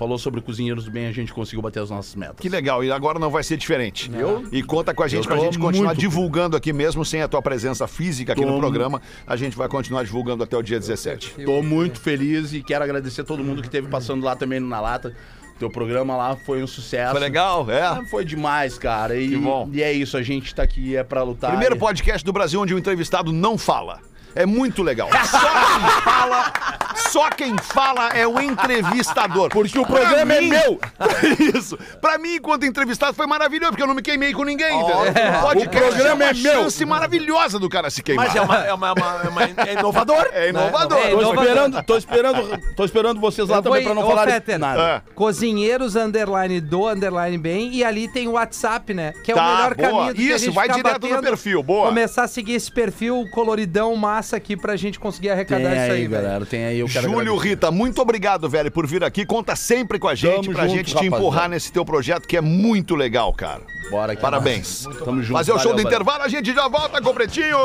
I: falou sobre Cozinheiros do Bem, a gente conseguiu bater as nossas metas.
B: Que legal, e agora não vai ser diferente.
I: Eu-
B: E conta com a gente pra gente continuar
I: muito
B: divulgando aqui mesmo sem a tua presença física aqui no
I: Tô-
B: programa. A gente vai continuar divulgando até o dia 17.
I: Tô muito feliz e quero agradecer todo mundo que esteve passando lá também no Na Lata. Teu programa lá foi um sucesso.
B: Foi legal? É.
I: Ah, Foi demais, cara. E,
B: Que bom.
I: e é isso, a gente tá aqui é pra lutar.
B: Primeiro podcast do Brasil onde o entrevistado não fala. É muito legal. Só quem fala, só quem fala é o entrevistador. Porque o
I: programa é meu.
B: Isso. Pra mim, enquanto entrevistado, foi maravilhoso, porque eu não me queimei com ninguém, entendeu? O podcast
I: O programa
B: é uma
I: é meu.
B: chance maravilhosa do cara se queimar.
F: Mas é, uma, é, uma, é, uma- é uma- é inovador.
B: É inovador.
D: É
I: Tô
D: inovador.
I: esperando, tô esperando, tô esperando vocês lá
D: Eu
I: também
D: vou-
I: pra não falar
D: Fetter,
I: nada.
B: É.
D: Cozinheiros underline do underline bem e ali tem o WhatsApp, né? Que é
B: Tá,
D: o melhor
B: boa.
D: caminho do que a
B: Isso,
D: gente
B: vai direto no
D: batendo.
B: perfil, boa.
D: Começar a seguir esse perfil coloridão massa aqui pra gente conseguir
I: Tem
D: arrecadar isso aí,
I: aí,
D: velho.
I: galera, tem aí, eu quero
B: Júlio
I: agradecer.
B: Rita, muito obrigado, velho, por vir aqui. Conta sempre com a gente
I: Tamo
B: pra
I: junto,
B: gente te empurrar nesse teu projeto que é muito legal, cara.
I: Bora aqui.
B: Parabéns.
I: Tamo junto.
B: Fazer o show
I: valeu,
B: do
I: valeu.
B: intervalo, a gente já volta com o Pretinho.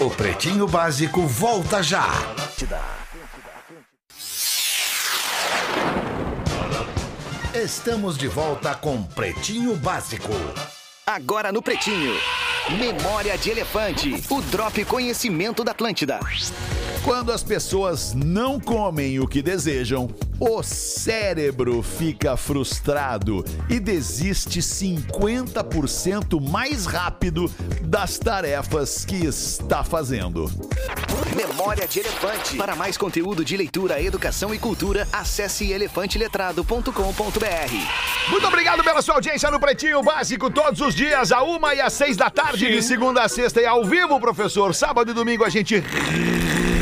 C: O Pretinho Básico volta já. Estamos de volta com Pretinho Básico.
J: Agora no Pretinho. Memória de Elefante. O Drop Conhecimento da Atlântida.
C: Quando as pessoas não comem o que desejam, o cérebro fica frustrado e desiste 50% mais rápido das tarefas que está fazendo.
J: Memória de Elefante. Para mais conteúdo de leitura, educação e cultura, acesse elefanteletrado.com.br.
B: Muito obrigado pela sua audiência no Pretinho Básico, todos os dias, a uma e às seis da tarde, de segunda a sexta e ao vivo, professor. Sábado e domingo a gente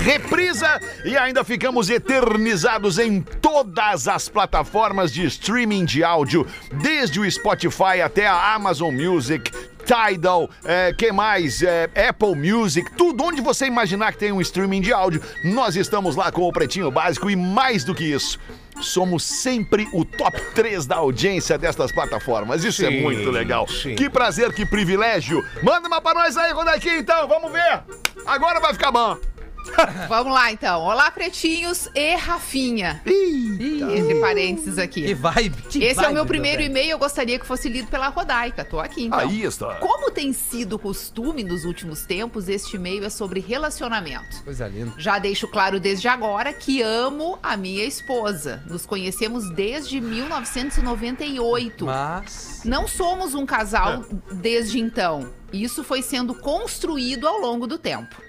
B: reprisa e ainda ficamos eternizados em todas as plataformas de streaming de áudio, desde o Spotify até a Amazon Music. Tidal, é, que mais? É, Apple Music, tudo onde você imaginar que tem um streaming de áudio, nós estamos lá com o Pretinho Básico e mais do que isso, somos sempre o top 3 da audiência destas plataformas. Isso é muito legal. Que prazer, que privilégio. Manda uma pra nós aí, Rodaiquinho, então, vamos ver. Agora vai ficar bom.
E: Vamos lá, então. Olá, pretinhos e Rafinha. Entre parênteses aqui.
D: Que vibe. que
E: Esse é o
D: vibe
E: meu primeiro e-mail, eu gostaria que fosse lido pela Rodaica. Tô aqui, então.
B: Aí está.
E: Como tem sido costume nos últimos tempos, este e-mail é sobre relacionamento.
D: Coisa linda.
E: Já deixo claro desde agora que amo a minha esposa. Nos conhecemos desde 1998.
D: Mas...
E: Não somos um casal desde então. Isso foi sendo construído ao longo do tempo.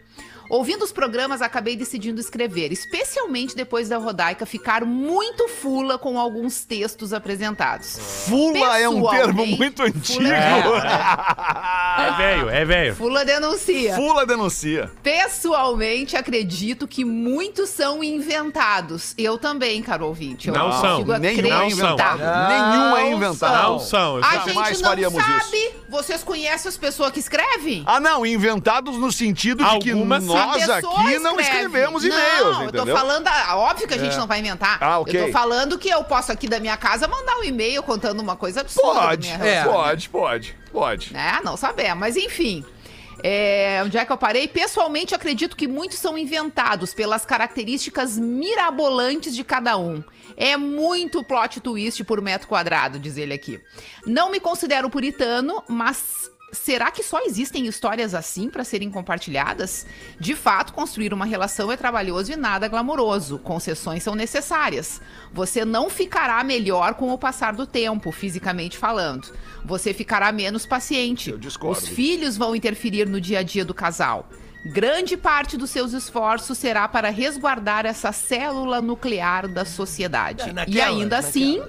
E: Ouvindo os programas, acabei decidindo escrever, especialmente depois da Rodaica ficar muito fula com alguns textos apresentados.
B: Fula é um termo muito antigo.
E: fula-
G: É velho, é velho.
E: Fula denuncia.
B: Fula denuncia.
E: Pessoalmente, acredito que muitos são inventados. Eu também, caro ouvinte. Eu
G: Não são.
E: consigo
B: Nenhum é
E: acreditar.
B: inventado. Nenhum é inventado.
G: Não são. eu
E: A gente não
B: faríamos
E: sabe.
B: isso.
E: Vocês conhecem as pessoas que escrevem?
B: Ah, não, inventados no sentido de que
G: Algumas sim.
E: A
B: nós aqui não
E: escreve.
B: escrevemos
E: Não,
B: e-mails,
E: eu tô
B: entendeu?
E: falando, óbvio que a gente não vai inventar.
B: Ah, ok.
E: Eu tô falando que eu posso aqui da minha casa mandar um e-mail contando uma coisa absurda. da
B: Pode,
D: É.
B: pode, pode, pode.
E: É, não sabemos, mas enfim. É, onde é que eu parei? Pessoalmente, acredito que muitos são inventados pelas características mirabolantes de cada um. É muito plot twist por metro quadrado, diz ele aqui. Não me considero puritano, mas será que só existem histórias assim para serem compartilhadas? De fato, construir uma relação é trabalhoso e nada glamouroso. Concessões são necessárias. Você não ficará melhor com o passar do tempo, fisicamente falando. Você ficará menos paciente.
B: Eu discordo.
E: Os filhos vão interferir no dia a dia do casal. Grande parte dos seus esforços será para resguardar essa célula nuclear da sociedade. e ainda assim,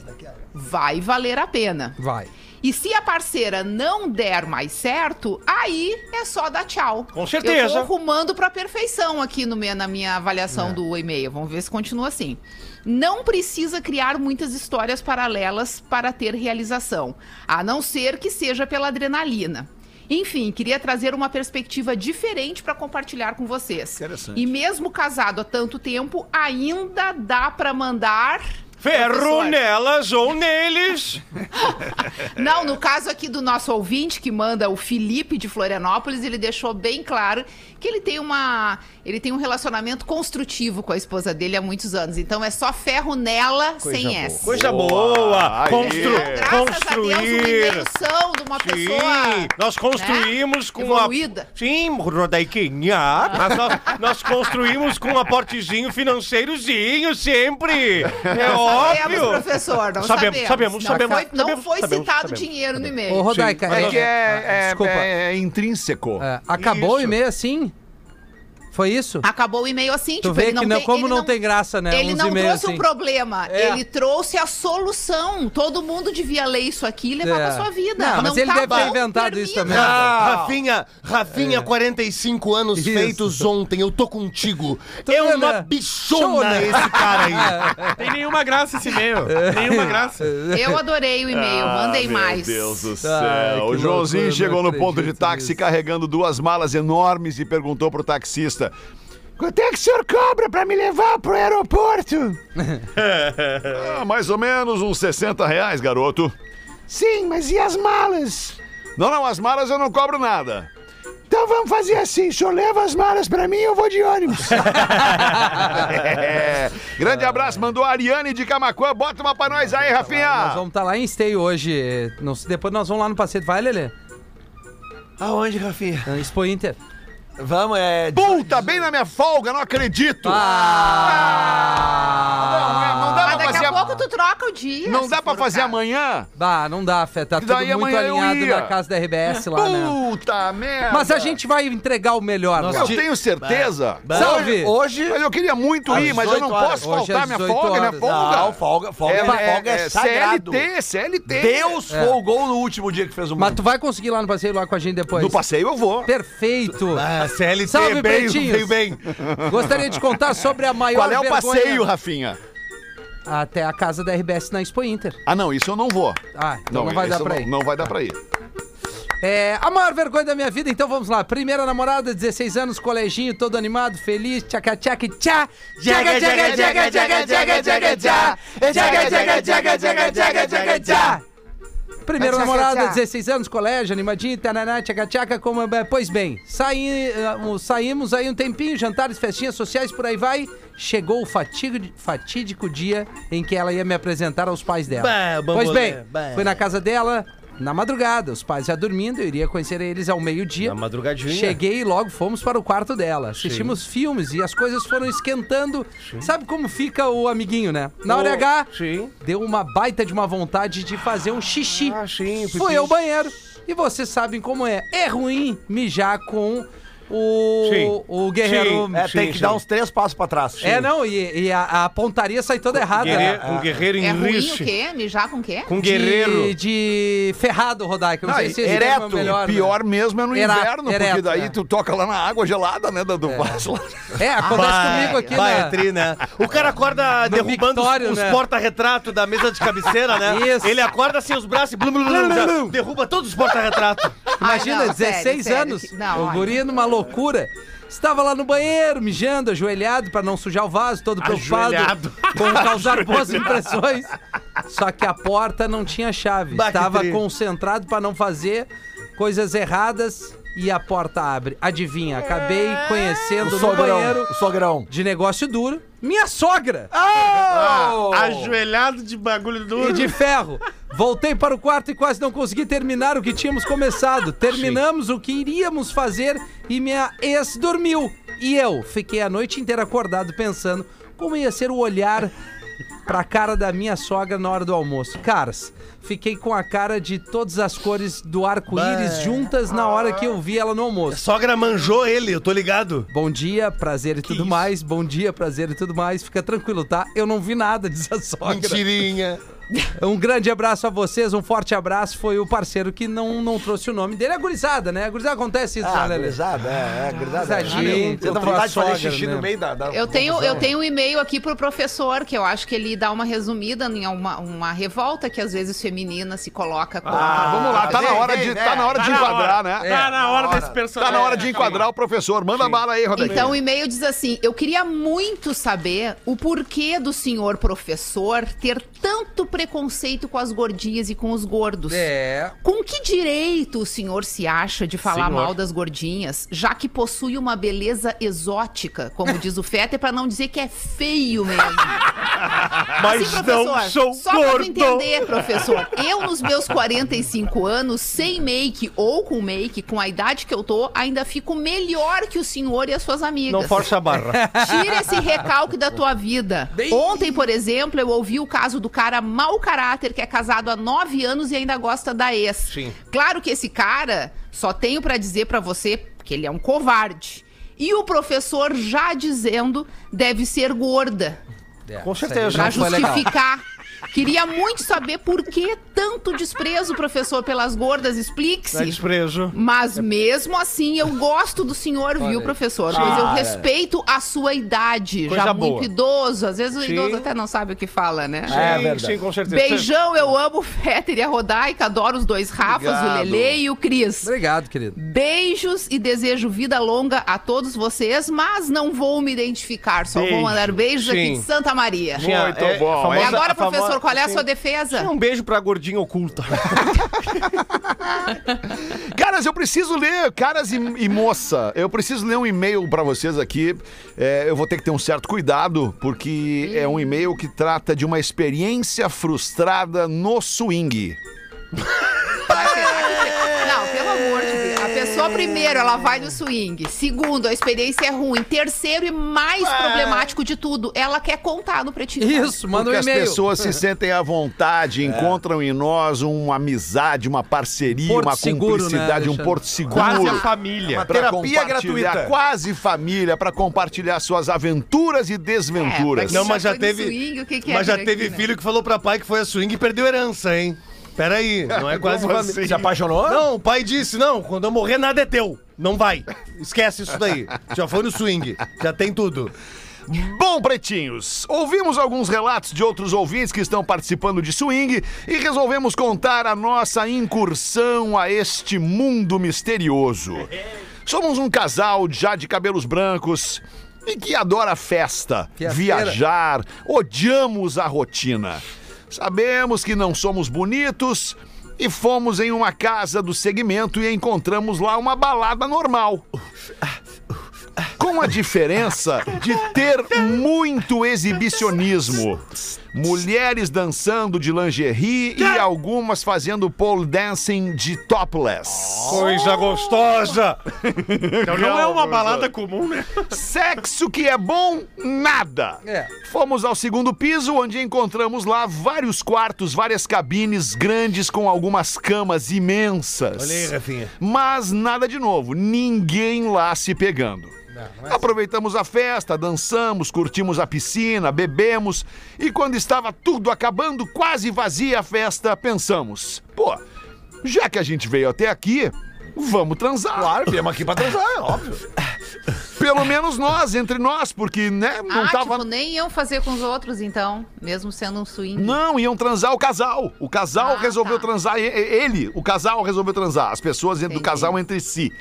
E: vai valer a pena.
D: Vai.
E: E se a parceira não der mais certo, aí é só dar tchau.
G: Com certeza.
E: Eu tô arrumando pra perfeição aqui no meu, na minha avaliação do e-mail. Vamos ver se continua assim. Não precisa criar muitas histórias paralelas para ter realização, a não ser que seja pela adrenalina. Enfim, queria trazer uma perspectiva diferente para compartilhar com vocês.
C: Interessante.
E: E mesmo casado há tanto tempo, ainda dá para mandar
G: Ferro
E: Professor.
G: nelas ou neles.
E: Não, no caso aqui do nosso ouvinte que manda o Felipe de Florianópolis, ele deixou bem claro que ele tem uma, ele tem um relacionamento construtivo com a esposa dele há muitos anos. Então é só ferro nela sem S.
G: Coisa boa. Constru
E: Graças a Deus, uma
G: construir.
E: invenção de uma pessoa.
G: Sim, nós construímos com
E: Evoluída.
G: a... Sim, Rodaiquinha. Mas nós, nós construímos com um aportezinho financeirozinho sempre. É
E: Sabemos,
G: óbvio.
E: professor, não
G: Sabemos, sabemos,
E: não
G: sabemos,
E: Foi, não
G: sabemos,
E: foi
G: sabemos,
E: citado
G: sabemos.
E: dinheiro no e-mail.
D: Ô, Rodaica,
B: É é,
D: Ah,
B: é- é intrínseco.
D: É, acabou o
G: Isso.
D: e-mail assim? Foi isso?
E: Acabou o e-mail assim,
D: Tu
E: tipo,
D: vê
E: ele
D: que não, como
E: ele
D: não, tem graça, né?
E: Ele não trouxe
D: assim.
E: o problema,
D: É.
E: ele trouxe a solução. Todo mundo devia ler isso aqui e levar
D: É.
E: pra sua vida.
D: Não, mas ele
E: tá
D: deve ter
E: bom,
D: inventado isso
E: termina.
D: também.
K: Ah, Rafinha, Rafinha, 45 anos
D: Isso.
K: feitos ontem, eu tô contigo.
D: Tu
K: é uma
D: né?
K: bichona
D: Chona.
K: esse cara aí.
H: Tem nenhuma graça esse e-mail. Nenhuma graça.
E: Eu adorei o e-mail,
B: Ah, meu
E: mais.
B: Deus do céu.
D: Ai,
B: o Joãozinho
D: loucura,
B: chegou
D: não
B: no ponto de táxi
D: nisso.
B: carregando duas malas enormes e perguntou pro taxista: Quanto é que o senhor cobra pra me levar pro aeroporto? ah, mais ou menos uns 60 reais, garoto. Sim, mas e as malas? Não, não, as malas eu não cobro nada. Então vamos fazer assim, o senhor leva as malas pra mim eu vou de ônibus. É. Grande abraço, mandou a Ariane de Camacuã. Bota uma pra nós aí, Rafinha.
D: Nós vamos estar lá em Stay hoje. Depois nós vamos lá no passeio. Vai, Lelê?
F: Aonde, Rafinha?
D: Na Expo Inter.
F: Vamos, é...
B: Puta, bem na minha folga, não acredito.
D: Ah!
B: não, não dá
E: Mas
B: pra
E: daqui
B: fazer
E: a pouco tu troca o dia.
B: Não
E: se
B: dá pra
E: for o
B: fazer
E: caso.
B: amanhã?
D: Bah, não dá, Fé. Tá
B: Que
D: tudo
B: daí
D: muito
B: amanhã eu
D: alinhado
B: ia.
D: na casa da RBS lá, né?
B: Puta merda.
D: Mas a gente vai entregar o melhor.
B: Eu tenho certeza.
D: Salve!
F: Hoje...
B: Mas eu queria muito
F: Às
B: ir, mas eu não
F: 18 horas.
B: posso
D: Hoje
B: faltar
D: às
B: minha
D: 18
B: folga, minha
D: horas.
B: folga.
F: Não, folga, folga,
B: É,
F: folga
B: é,
F: é,
B: é
F: sagrado.
B: CLT, CLT.
F: Deus
D: É.
F: folgou no último dia que fez o mundo.
D: Mas tu vai conseguir lá no passeio lá com a gente depois.
B: No passeio eu vou.
D: Perfeito.
F: Ah, CLT
D: Salve,
F: bem, veio bem.
D: Gostaria de contar sobre a maior
B: Qual é o
D: vergonha-
B: passeio, Rafinha?
D: Até a casa da RBS na Expo Inter.
B: Ah, não, isso eu não vou.
D: Ah, então não, vai
B: isso
D: dar pra
B: não,
D: ir.
B: Não vai dar pra ir.
D: É, a maior vergonha da minha vida, então vamos lá. Primeira namorada, 16 anos, coleginho, todo animado, feliz, tchaca tchaca tchá. Jaga, jaga, jaga, jaga, jaga, jaga, tchá. Jaga, jaga, jaga, jaga, jaga, jaga, tchá. Primeira
E: Tchaca,
D: namorada,
E: tchá.
D: 16 anos, colégio, animadinho, tananá, tchaca tchaca, como... é, Pois bem, saí, ah, saímos aí um tempinho, jantares, festinhas sociais, por aí vai. Chegou o fatídico, fatídico dia em que ela ia me apresentar aos pais dela.
F: Bah,
D: pois bem, fui na casa dela, na madrugada, os pais já dormindo, eu iria conhecer eles ao meio-dia.
G: Na madrugadinha.
D: Cheguei e logo fomos para o quarto dela. Assistimos filmes e as coisas foram esquentando. Sabe como fica o amiguinho, né? Na hora
G: Oh,
D: H,
G: Sim.
D: deu uma baita de uma vontade de fazer um xixi.
G: Ah, sim.
D: Fui ao banheiro. E vocês sabem como é. É ruim mijar com o,
G: Sim.
D: o guerreiro.
G: Sim.
F: É, tem
G: Sim,
F: que
G: sim.
F: dar uns três passos pra trás.
D: É, não, e, e a, a pontaria sai toda errada.
G: Guerreiro-
D: né?
G: um guerreiro em
E: É ruim o quê? Mijar com o quê?
G: Com guerreiro.
D: De, de ferrado, Rodaica. Não,
B: Não,
D: sei se
B: e-
D: termo é
B: ereto,
D: melhor, né?
B: pior mesmo é no
D: Era-
B: inverno, porque
D: ereto,
B: daí
D: é.
B: tu toca lá na água gelada, né, do, do vaso lá.
D: É, acontece comigo aqui
F: Vai,
D: na...
F: é tri, né? O cara acorda
D: No
F: derrubando os,
D: mictório,
F: os
D: né?
F: porta-retrato da mesa de cabeceira, né?
D: Isso.
F: Ele acorda assim, os braços e blum, blum, blum, derruba todos os porta-retratos.
D: Imagina,
E: Ai, não,
D: 16
E: sério, sério,
D: anos,
E: que-
D: o guri numa loucura. Estava lá no banheiro, mijando, ajoelhado pra não sujar o vaso, todo preocupado
G: Ajoelhado.
D: com causar boas impressões. Só que a porta não tinha chave.
F: Bah, que
D: Estava
F: tri.
D: concentrado pra não fazer coisas erradas e a porta abre. Adivinha, acabei conhecendo
F: O
D: no
F: sogrão,
D: banheiro
F: o sogrão.
D: de negócio duro minha sogra.
G: Ah, ajoelhado de bagulho
D: E
G: duro.
D: de ferro. Voltei para o quarto e quase não consegui terminar o que tínhamos começado. Terminamos o que iríamos fazer e minha ex dormiu. E eu fiquei a noite inteira acordado pensando como ia ser o olhar pra cara da minha sogra na hora do almoço. Caras, fiquei com a cara de todas as cores do arco-íris juntas na hora que eu vi ela no almoço.
K: Sogra manjou ele, eu tô ligado.
D: Bom dia, prazer e tudo mais. Bom dia, prazer e tudo mais. Fica tranquilo, tá? Eu não vi nada, diz a sogra.
K: Mentirinha.
D: Um grande abraço a vocês, um forte abraço. Foi o parceiro que não, não trouxe o nome dele. É gurizada, né? A gurizada acontece isso,
L: Ah,
D: né,
L: gurizada, é, é, gurizada.
D: Gurizadinho,
L: Você dá
D: tua
L: vontade de fazer xixi
D: né?
L: no meio da... da
E: Eu tenho,
L: confusão.
E: eu tenho um e-mail aqui pro professor, que eu acho que ele dá uma resumida em uma, uma revolta que às vezes feminina se coloca com.
B: Ah, vamos lá, tá na hora de, tá na hora de
H: Tá na
B: enquadrar,
H: hora.
B: né?
H: Tá na hora desse
B: Tá
H: personagem.
B: na hora de enquadrar o professor. Manda bala aí, Rodrigo.
E: Então o e-mail diz assim: Eu queria muito saber o porquê do senhor professor ter tanto preconceito com as gordinhas e com os gordos.
D: É.
E: Com que direito o senhor se acha de falar
H: Senhor.
E: mal das gordinhas, já que possui uma beleza exótica, como diz o Fetter, pra não dizer que é feio mesmo?
K: Mas
E: Assim,
K: não
E: professor,
K: sou
E: só pra tu
K: gordo.
E: entender, professor, eu nos meus 45 anos, sem make ou com make, com a idade que eu tô, ainda fico melhor que o senhor e as suas amigas.
K: Não força a barra.
E: Tira esse recalque da tua vida. Ontem, por exemplo, eu ouvi o caso do cara mau caráter que é casado há nove anos e ainda gosta da ex.
K: Sim.
E: Claro que esse cara, só tenho pra dizer pra você que ele é um covarde. E o professor já dizendo deve ser gorda.
K: Com certeza.
E: Pra
D: Não foi legal.
E: justificar. Queria muito saber por que tanto desprezo, professor, pelas gordas.
K: Não é
E: Explique-se.
K: desprezo.
E: Mas mesmo assim, eu gosto do senhor, viu, professor? Pois eu respeito a sua idade.
K: Coisa
E: já
K: boa.
E: muito idoso. Às vezes o
K: Sim.
E: idoso até não sabe o que fala, né?
L: É
K: Sim,
L: verdade.
K: sim, com certeza.
E: Beijão, eu amo o Fetter e a Rodaica, adoro os dois Rafas, o
B: Obrigado.
E: Lele e o Cris.
D: Obrigado, querido.
E: Beijos e desejo vida longa a todos vocês, mas não vou me identificar, só vou
K: Beijo.
E: mandar beijos aqui
K: Sim.
E: de Santa Maria.
B: Muito
K: é,
B: bom.
K: famosa-
E: E agora,
K: famosa-
E: professor, qual é a sua defesa?
K: Um beijo pra gordinha oculta.
B: Caras, eu preciso ler, caras e, e moça, eu preciso ler um e-mail pra vocês aqui. É, eu vou ter que ter um certo cuidado, porque é um e-mail que trata de uma experiência frustrada no swing.
E: A pessoa, primeiro, ela vai no swing. Segundo, a experiência é ruim. Terceiro e mais problemático de tudo, ela quer contar no pretinho.
D: Isso, manda
B: Porque
D: um
B: as
D: e-mail.
B: pessoas se sentem à vontade, encontram em nós uma amizade, uma parceria,
D: Porto
B: uma
D: seguro, né,
B: cumplicidade, um
D: Alexandre?
B: porto seguro.
H: Quase a família.
K: Uma
B: Pra
K: terapia gratuita.
B: Quase família, pra compartilhar suas aventuras e desventuras.
E: É,
K: Não, mas já teve.
E: swing, o que que é
K: mas já
E: vir
K: teve
E: aqui, né?
K: filho que falou pra pai que foi a swing e perdeu herança, hein? Peraí, não é quase
B: Como
K: família.
B: assim?
L: Se apaixonou?
K: Não, o pai disse: não, quando eu morrer, nada é teu. Não vai. Esquece isso daí. Já foi no swing. Já tem tudo.
B: Bom, pretinhos, ouvimos alguns relatos de outros ouvintes que estão participando de swing e resolvemos contar a nossa incursão a este mundo misterioso. Somos um casal já de cabelos brancos e que adora festa,
D: Que é
B: viajar, odiamos a rotina. Sabemos que não somos bonitos e fomos em uma casa do segmento e encontramos lá uma balada normal. Com a diferença de ter muito exibicionismo. Mulheres dançando de lingerie e algumas fazendo pole dancing de topless.
K: Coisa gostosa.
H: Então não é uma balada comum, né?
B: Sexo que é bom, nada.
D: É.
B: Fomos ao segundo piso, onde encontramos lá vários quartos, várias cabines grandes com algumas camas imensas.
K: Olha aí, Rafinha.
B: Mas nada de novo, ninguém lá se pegando. Aproveitamos a festa, dançamos, curtimos a piscina, bebemos e quando estava tudo acabando, quase vazia a festa, pensamos: pô, já que a gente veio até aqui, vamos transar.
L: Claro, viemos aqui pra transar, é óbvio.
B: Pelo menos nós, entre nós, porque, né, não
E: ah,
B: tava.
E: tipo, nem iam fazer com os outros, então, mesmo sendo um swing.
B: Não, iam transar o casal. O casal
E: Ah,
B: resolveu
E: tá.
B: transar, ele, o casal resolveu transar, as pessoas dentro do
E: Entendi.
B: casal entre si.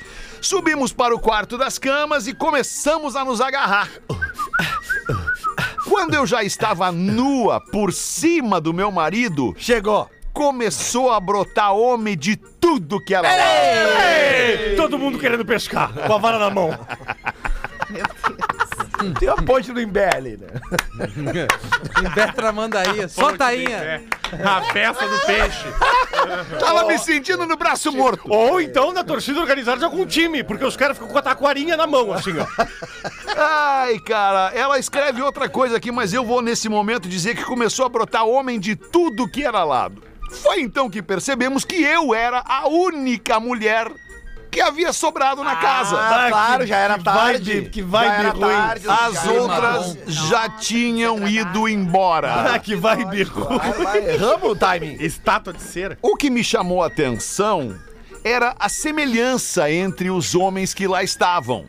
B: Subimos para o quarto das camas e começamos a nos agarrar. Quando eu já estava nua por cima do meu marido,
L: Chegou.
B: Começou a brotar homem de tudo que era lá.
K: Ei, todo mundo querendo pescar, com a vara na mão.
L: Tem uma ponte do Imbé ali, né?
D: Em Betra Mandaí. Só tainha.
H: A festa do peixe.
B: Tava me sentindo no braço morto.
G: Ou então na torcida organizada de algum time, porque os caras ficam com a taquarinha na mão, assim, ó.
B: Ai, cara, ela escreve outra coisa aqui, mas eu vou nesse momento dizer que começou a brotar homem de tudo que era lado. Foi então que percebemos que eu era a única mulher que havia sobrado na casa.
F: Ah, claro, já era
G: que
F: tarde.
G: vibe- que vibe
F: já
G: ruim.
F: tarde,
B: As
F: já-
B: outras já tinham ido embora.
G: Ah, que vai.
F: Vai, vai, Erramos o timing.
H: Estátua de cera.
B: O que me chamou a atenção era a semelhança entre os homens que lá estavam.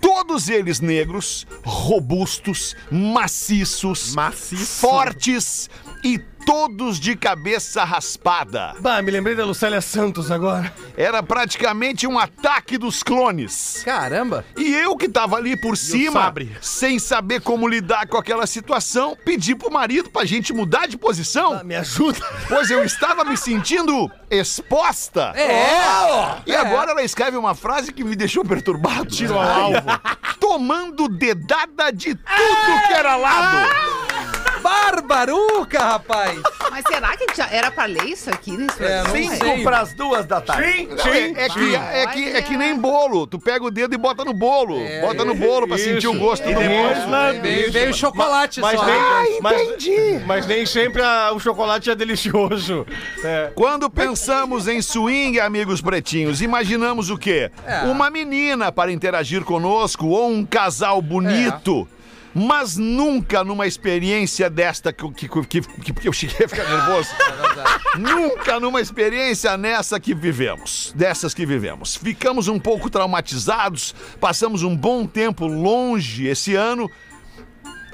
B: Todos eles negros, robustos, maciços,
H: Maciço.
B: fortes e todos de cabeça raspada.
G: Bah, me lembrei da Lucélia Santos agora.
B: Era praticamente um ataque dos clones.
D: Caramba.
B: E eu que tava ali por cima, sem saber como lidar com aquela situação, pedi pro marido pra gente mudar de posição.
G: Ah, me ajuda.
B: Pois eu estava me sentindo exposta.
D: É.
B: E agora ela escreve uma frase que me deixou perturbado. Tiro ao alvo. Tomando dedada de tudo que era lado.
D: Barbaruca, rapaz.
E: Mas será que já era pra ler isso aqui nesse
D: É.
F: Cinco pras duas da tarde.
B: Não, é, é que, é, que, é que nem bolo. Tu pega o dedo e bota no bolo.
D: É,
B: bota no bolo pra sentir o gosto do bolo.
D: Veio, veio chocolate
G: Mas
D: só.
G: nem, mas, mas nem sempre a- o chocolate é delicioso. É.
B: Quando pensamos em swing, amigos pretinhos, imaginamos o quê?
D: É.
B: Uma menina para interagir conosco ou um casal bonito. Mas nunca numa experiência desta que, que, que, que, que eu cheguei a ficar nervoso. nunca numa experiência nessa que vivemos. Dessas que vivemos. Ficamos um pouco traumatizados, passamos um bom tempo longe esse ano.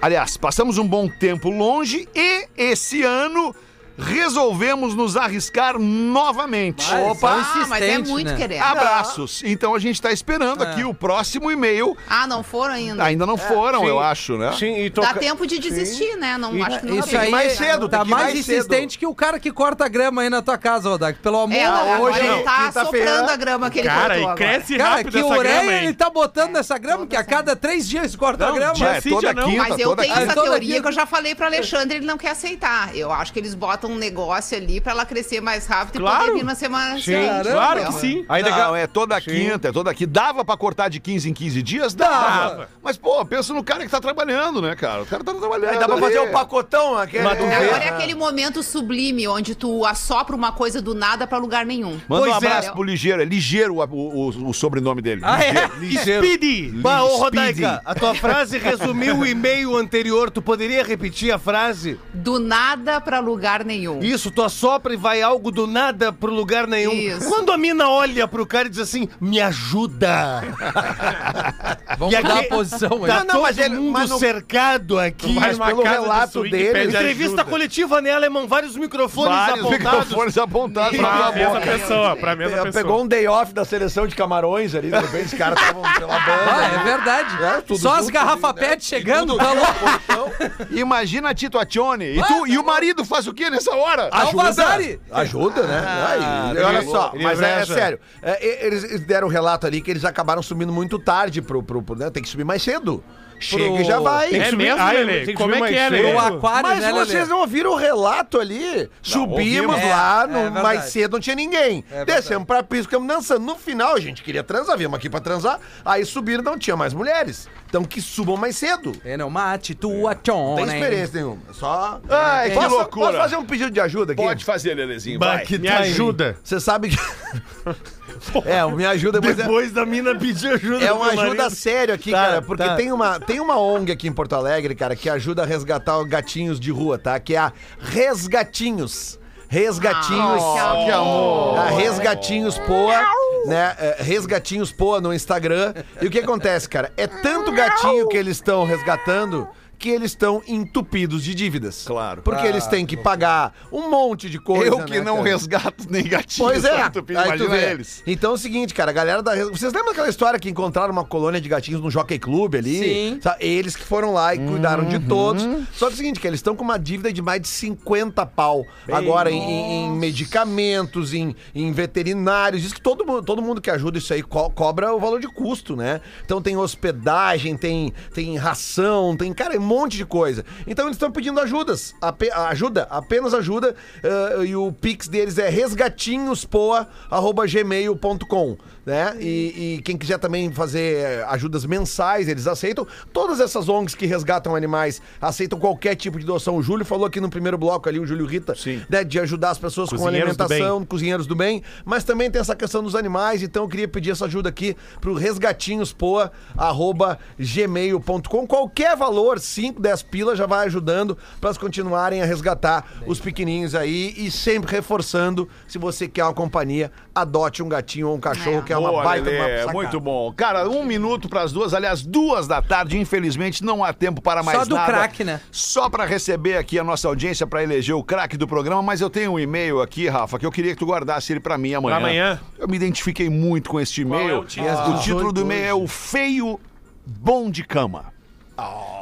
B: Aliás, passamos um bom tempo longe e esse ano resolvemos nos arriscar novamente.
D: Opa,
E: Ah, mas é muito
D: né?
E: querer.
B: Abraços. Então a gente está esperando aqui o próximo e-mail.
E: Ah, não foram ainda.
B: Ainda não foram,
G: sim.
B: eu acho, né?
G: Sim, e
E: Dá
G: toca...
E: tempo de desistir, né? Não, acho que não
D: Isso aí
F: mais cedo,
D: tá
F: que
D: mais
F: mais cedo.
D: insistente que o cara que corta a grama aí na tua casa, Rodak. Pelo amor
E: É, não,
F: hoje,
E: agora ele tá soprando a grama que ele
H: Cara,
E: cortou
H: e
E: agora.
H: cresce
D: Cara,
H: rápido
D: que ureia
H: grama,
D: ele tá botando nessa grama, que a cada três dias ele corta a grama.
H: dia
B: É,
H: sim,
B: toda
H: dia não.
B: quinta,
E: Mas eu tenho essa teoria que eu já falei pro Alexandre, ele não quer aceitar. Eu acho que eles botam um negócio ali pra ela crescer mais rápido
H: Claro.
E: e poder vir na semana
G: Sim,
E: seguinte.
H: Claro
E: entendeu?
H: que sim.
G: Aí daqui a-
B: Não, é toda quinta, é toda quinta. Dava pra cortar de 15 em 15 dias? Dava.
H: Dava.
B: Mas, pô, pensa no cara que tá trabalhando, né, cara? O cara tá trabalhando.
F: Aí dá pra
B: ali.
F: fazer o pacotão aquele.
G: Mas tu vê-
E: Agora é aquele momento sublime onde tu assopra uma coisa do nada pra lugar nenhum.
B: Manda um
G: Pois é.
B: abraço pro Ligeiro. É Ligeiro o, o- o sobrenome dele.
D: Ah, é?
B: Ligeiro.
G: Speedy! Bah, ô. Rodaica, a tua frase resumiu o e-mail anterior. Tu poderia repetir a frase?
E: Do nada pra lugar nenhum.
G: Isso, tu assopra e vai algo do nada pro lugar nenhum.
E: Isso.
G: Quando a mina olha pro cara e diz assim, me ajuda.
D: Vamos
G: E
D: mudar
G: aqui-
D: a posição aí.
G: Tá
F: Não, não,
G: todo
F: mas ele-
G: mundo
F: mas no-
G: cercado aqui.
H: Mas
F: pelo
H: de
F: relato
H: swing
F: dele,
G: Entrevista
H: ajuda.
G: coletiva, né, Alemão? Vários microfones
B: Vários
G: apontados.
B: microfones apontados pra
H: Pra mesma
B: boca.
H: pessoa, pra mesma
F: Pe-
H: pessoa.
F: Pegou um day off da seleção de camarões ali, de repente os caras estavam pela banda.
D: Ah, é verdade.
F: É, tudo
D: Só as garrafas
F: né?
D: PET chegando,
F: E
D: tá louco?
B: Imagina Tito Atione. E, tu, e o marido faz o quê nessa hora?
D: Um vazare.
F: Ajuda, né?
B: Ah,
F: Aí, olha só, mas é, é sério. é, eles eles deram o relato ali que eles acabaram subindo muito tarde pro. pro, pro- né? Tem que subir mais cedo. Chega e já vai.
G: Tem que
H: É
G: subir-
H: mesmo,
G: Ah,
H: Lelê?
G: tem que
H: Como
G: subir
H: é que
G: mais
H: é,
G: cedo.
D: O aquário,
F: Mas
D: né,
F: vocês
D: Lelê?
F: não ouviram o relato ali? Subimos
D: ouvimos.
F: lá,
D: É,
F: no,
D: é
F: mais
D: verdade.
F: cedo não tinha ninguém. Descemos pra piso, ficamos dançando. No final a gente queria transar, viemos aqui pra transar. Aí subiram não tinha mais mulheres. Então que subam mais cedo.
D: É, não, mate, tua,
F: Não
D: tchon,
F: tem experiência nenhuma. Só.
B: Ai, que
F: Posso-
B: loucura.
F: Posso fazer um pedido de ajuda aqui?
B: Pode fazer, Lelezinho. Vai.
G: que
H: Me
G: tá
H: ajuda.
F: Você sabe que. é, me ajuda, é,
G: Depois da mina pedir ajuda
F: é uma ajuda séria aqui,
G: Tá,
F: cara. Porque
G: tá.
F: tem, uma, tem uma ONG aqui em Porto Alegre, cara, que ajuda a resgatar os gatinhos de rua, tá? Que é a Resgatinhos. Resgatinhos.
E: Ah, que amor.
F: A Resgatinhos Poa, né? É, Resgatinhos Poa no Instagram. E o que acontece, cara? É tanto gatinho que eles estão resgatando que eles estão entupidos de dívidas.
B: Claro.
F: Porque eles têm que pagar um monte de coisa.
B: Eu que
F: né,
B: não
F: cara?
B: resgato nem gatinho.
F: Pois é.
B: Tu
F: Aí tu
B: imagina
F: vê.
B: eles.
F: Então é o seguinte, cara, a galera da. Vocês lembram daquela história que encontraram uma colônia de gatinhos no Jockey Club ali?
D: Sim.
F: Sabe? Eles que foram lá e cuidaram
B: Uhum.
F: de todos. Só que é o seguinte, que eles estão com uma dívida de mais de 50 pau. agora em, em- em medicamentos, em, em veterinários. Diz que todo mundo, todo mundo que ajuda isso aí co- cobra o valor de custo, né? Então tem hospedagem, tem, tem ração, tem. Cara, é monte de coisa. Então eles estão pedindo ajudas. Ape- ajuda, apenas ajuda. eh, e o Pix deles é resgatinhospoa.gmail.com. Né? E, e quem quiser também fazer eh, ajudas mensais, eles aceitam. Todas essas ONGs que resgatam animais aceitam qualquer tipo de doação. O Júlio falou aqui no primeiro bloco ali, o Júlio Rita, né, de ajudar as pessoas com
H: Cozinheiros do
F: alimentação, cozinheiros do bem, mas também tem essa questão dos animais, então eu queria pedir essa ajuda aqui pro resgatinhospoa.gmail.com. Qualquer valor, 5, 10 pilas, já vai ajudando para elas continuarem a resgatar os pequenininhos aí e sempre reforçando, se você quer uma companhia, adote um gatinho ou um cachorro,
E: É.
F: que é uma
B: Boa,
F: baita uma
B: Lelê,
F: sacada.
B: muito bom. Cara, um minuto para as duas, aliás, duas da tarde. Infelizmente, não há tempo para mais
D: Só do
B: nada.
D: craque, né?
B: Só para receber aqui a nossa audiência para eleger o craque do programa, mas eu tenho um e-mail aqui, Rafa, que eu queria que tu guardasse ele para mim amanhã.
H: Pra amanhã?
B: Eu me identifiquei muito com este
H: Qual é
B: e-mail.
H: o título?
B: o título do e-mail é o Feio Bom de Cama.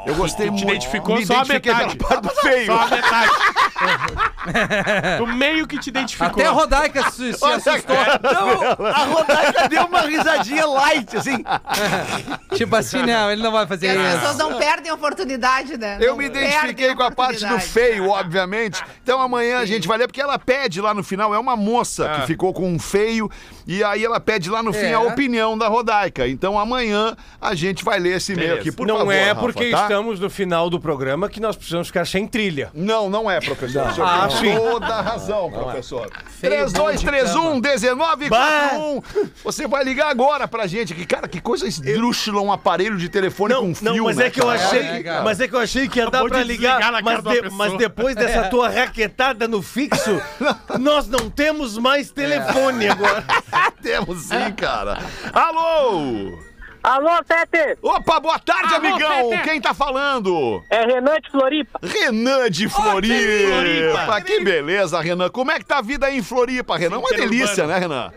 B: Eu gostei
H: Tu te
B: muito.
H: identificou
B: me
H: só a metade.
B: pela parte do feio.
H: Só a metade. Do meio que te identificou.
D: Até a Rodaica se, se assustou.
F: Não, a Rodaica deu uma risadinha light, assim.
D: Tipo assim, não, ele não vai fazer
E: As
D: isso.
E: pessoas não perdem a oportunidade, né?
B: Eu
E: Não
B: me identifiquei com a parte do feio, obviamente. Então amanhã a gente vai ler, porque ela pede lá no final, é uma moça que ficou com um feio, e aí ela pede lá no fim
D: É.
B: a opinião da Rodaica. Então amanhã a gente vai ler esse e-mail aqui, por
G: não
B: favor,
G: é porque
B: tá?
G: estamos no final do programa que nós precisamos ficar sem trilha.
B: Não, não é, professor. O senhor
G: Ah,
B: tem
G: sim.
B: toda a razão, professor.
D: Feio, bom de
B: 3231 1941. Você vai ligar agora pra gente aqui. Cara, que coisa esdrúxula um aparelho de telefone
G: Não,
B: com fio,
G: não, mas
B: né,
G: é que eu achei,
D: É, cara.
G: mas é que eu achei que ia dar pra ligar, mas, de- mas depois dessa tua raquetada no fixo, nós não temos mais telefone agora.
B: Temos sim, cara. Alô!
M: Alô, Fete!
B: Opa, boa tarde,
H: Alô,
B: amigão!
H: Pepe.
B: Quem tá falando?
M: É Renan de Floripa.
B: Renan de Floripa.
H: Floripa.
B: Que beleza, Renan. Como é que tá a vida aí em Floripa, Renan? Uma delícia, né, Renan?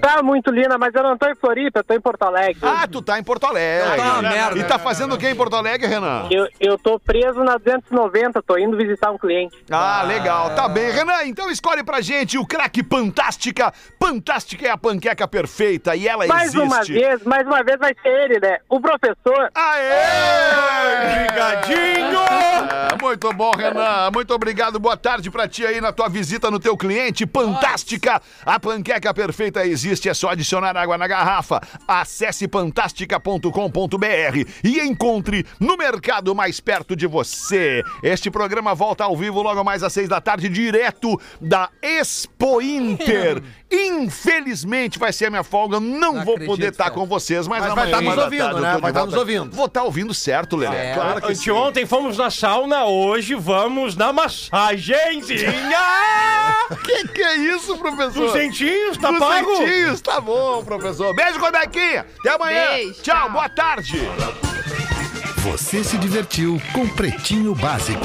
M: Tá muito linda, mas eu não tô em Floripa, eu tô em Porto Alegre.
B: Ah, tu tá em Porto Alegre.
D: Tá uma merda.
B: E tá fazendo o que em Porto Alegre, Renan?
M: Eu, eu tô preso na 290, tô indo visitar um cliente.
B: Ah, legal. Tá bem. Renan, então escolhe pra gente o craque Fantástica. Fantástica é a panqueca perfeita e ela
M: Mais
B: existe.
M: uma vez, mais uma vez vai ser ele, né? O professor.
B: Aê!
G: Brigadinho!
B: É, muito bom, Renan. Muito obrigado. Boa tarde pra ti aí na tua visita no teu cliente. Fantástica! A panqueca perfeita existe. É só adicionar água na garrafa. Acesse fantástica.com.br e encontre no mercado mais perto de você. Este programa volta ao vivo logo mais às seis da tarde, direto da Expo Inter. Infelizmente vai ser a minha folga. Não,
D: Não
B: vou
D: acredito,
B: poder estar
D: cara.
B: com vocês, mas,
F: Mas vai
B: amanhã,
F: tá nos ouvindo,
B: tarde,
F: né? Vai tá
B: volta.
F: nos ouvindo.
B: Vou estar ouvindo certo, Lelê.
D: É.
B: Claro que sim.
G: Anteontem fomos na sauna, hoje vamos na massagenzinha
B: Que que é isso, professor?
G: duzentinhos, tá
B: Dos
G: pago?
B: centinhos, tá bom, professor. Beijo, Codequinha. Até amanhã.
E: Beijo,
B: tchau,
E: tchau.
B: boa tarde.
C: Você se divertiu com Pretinho Básico.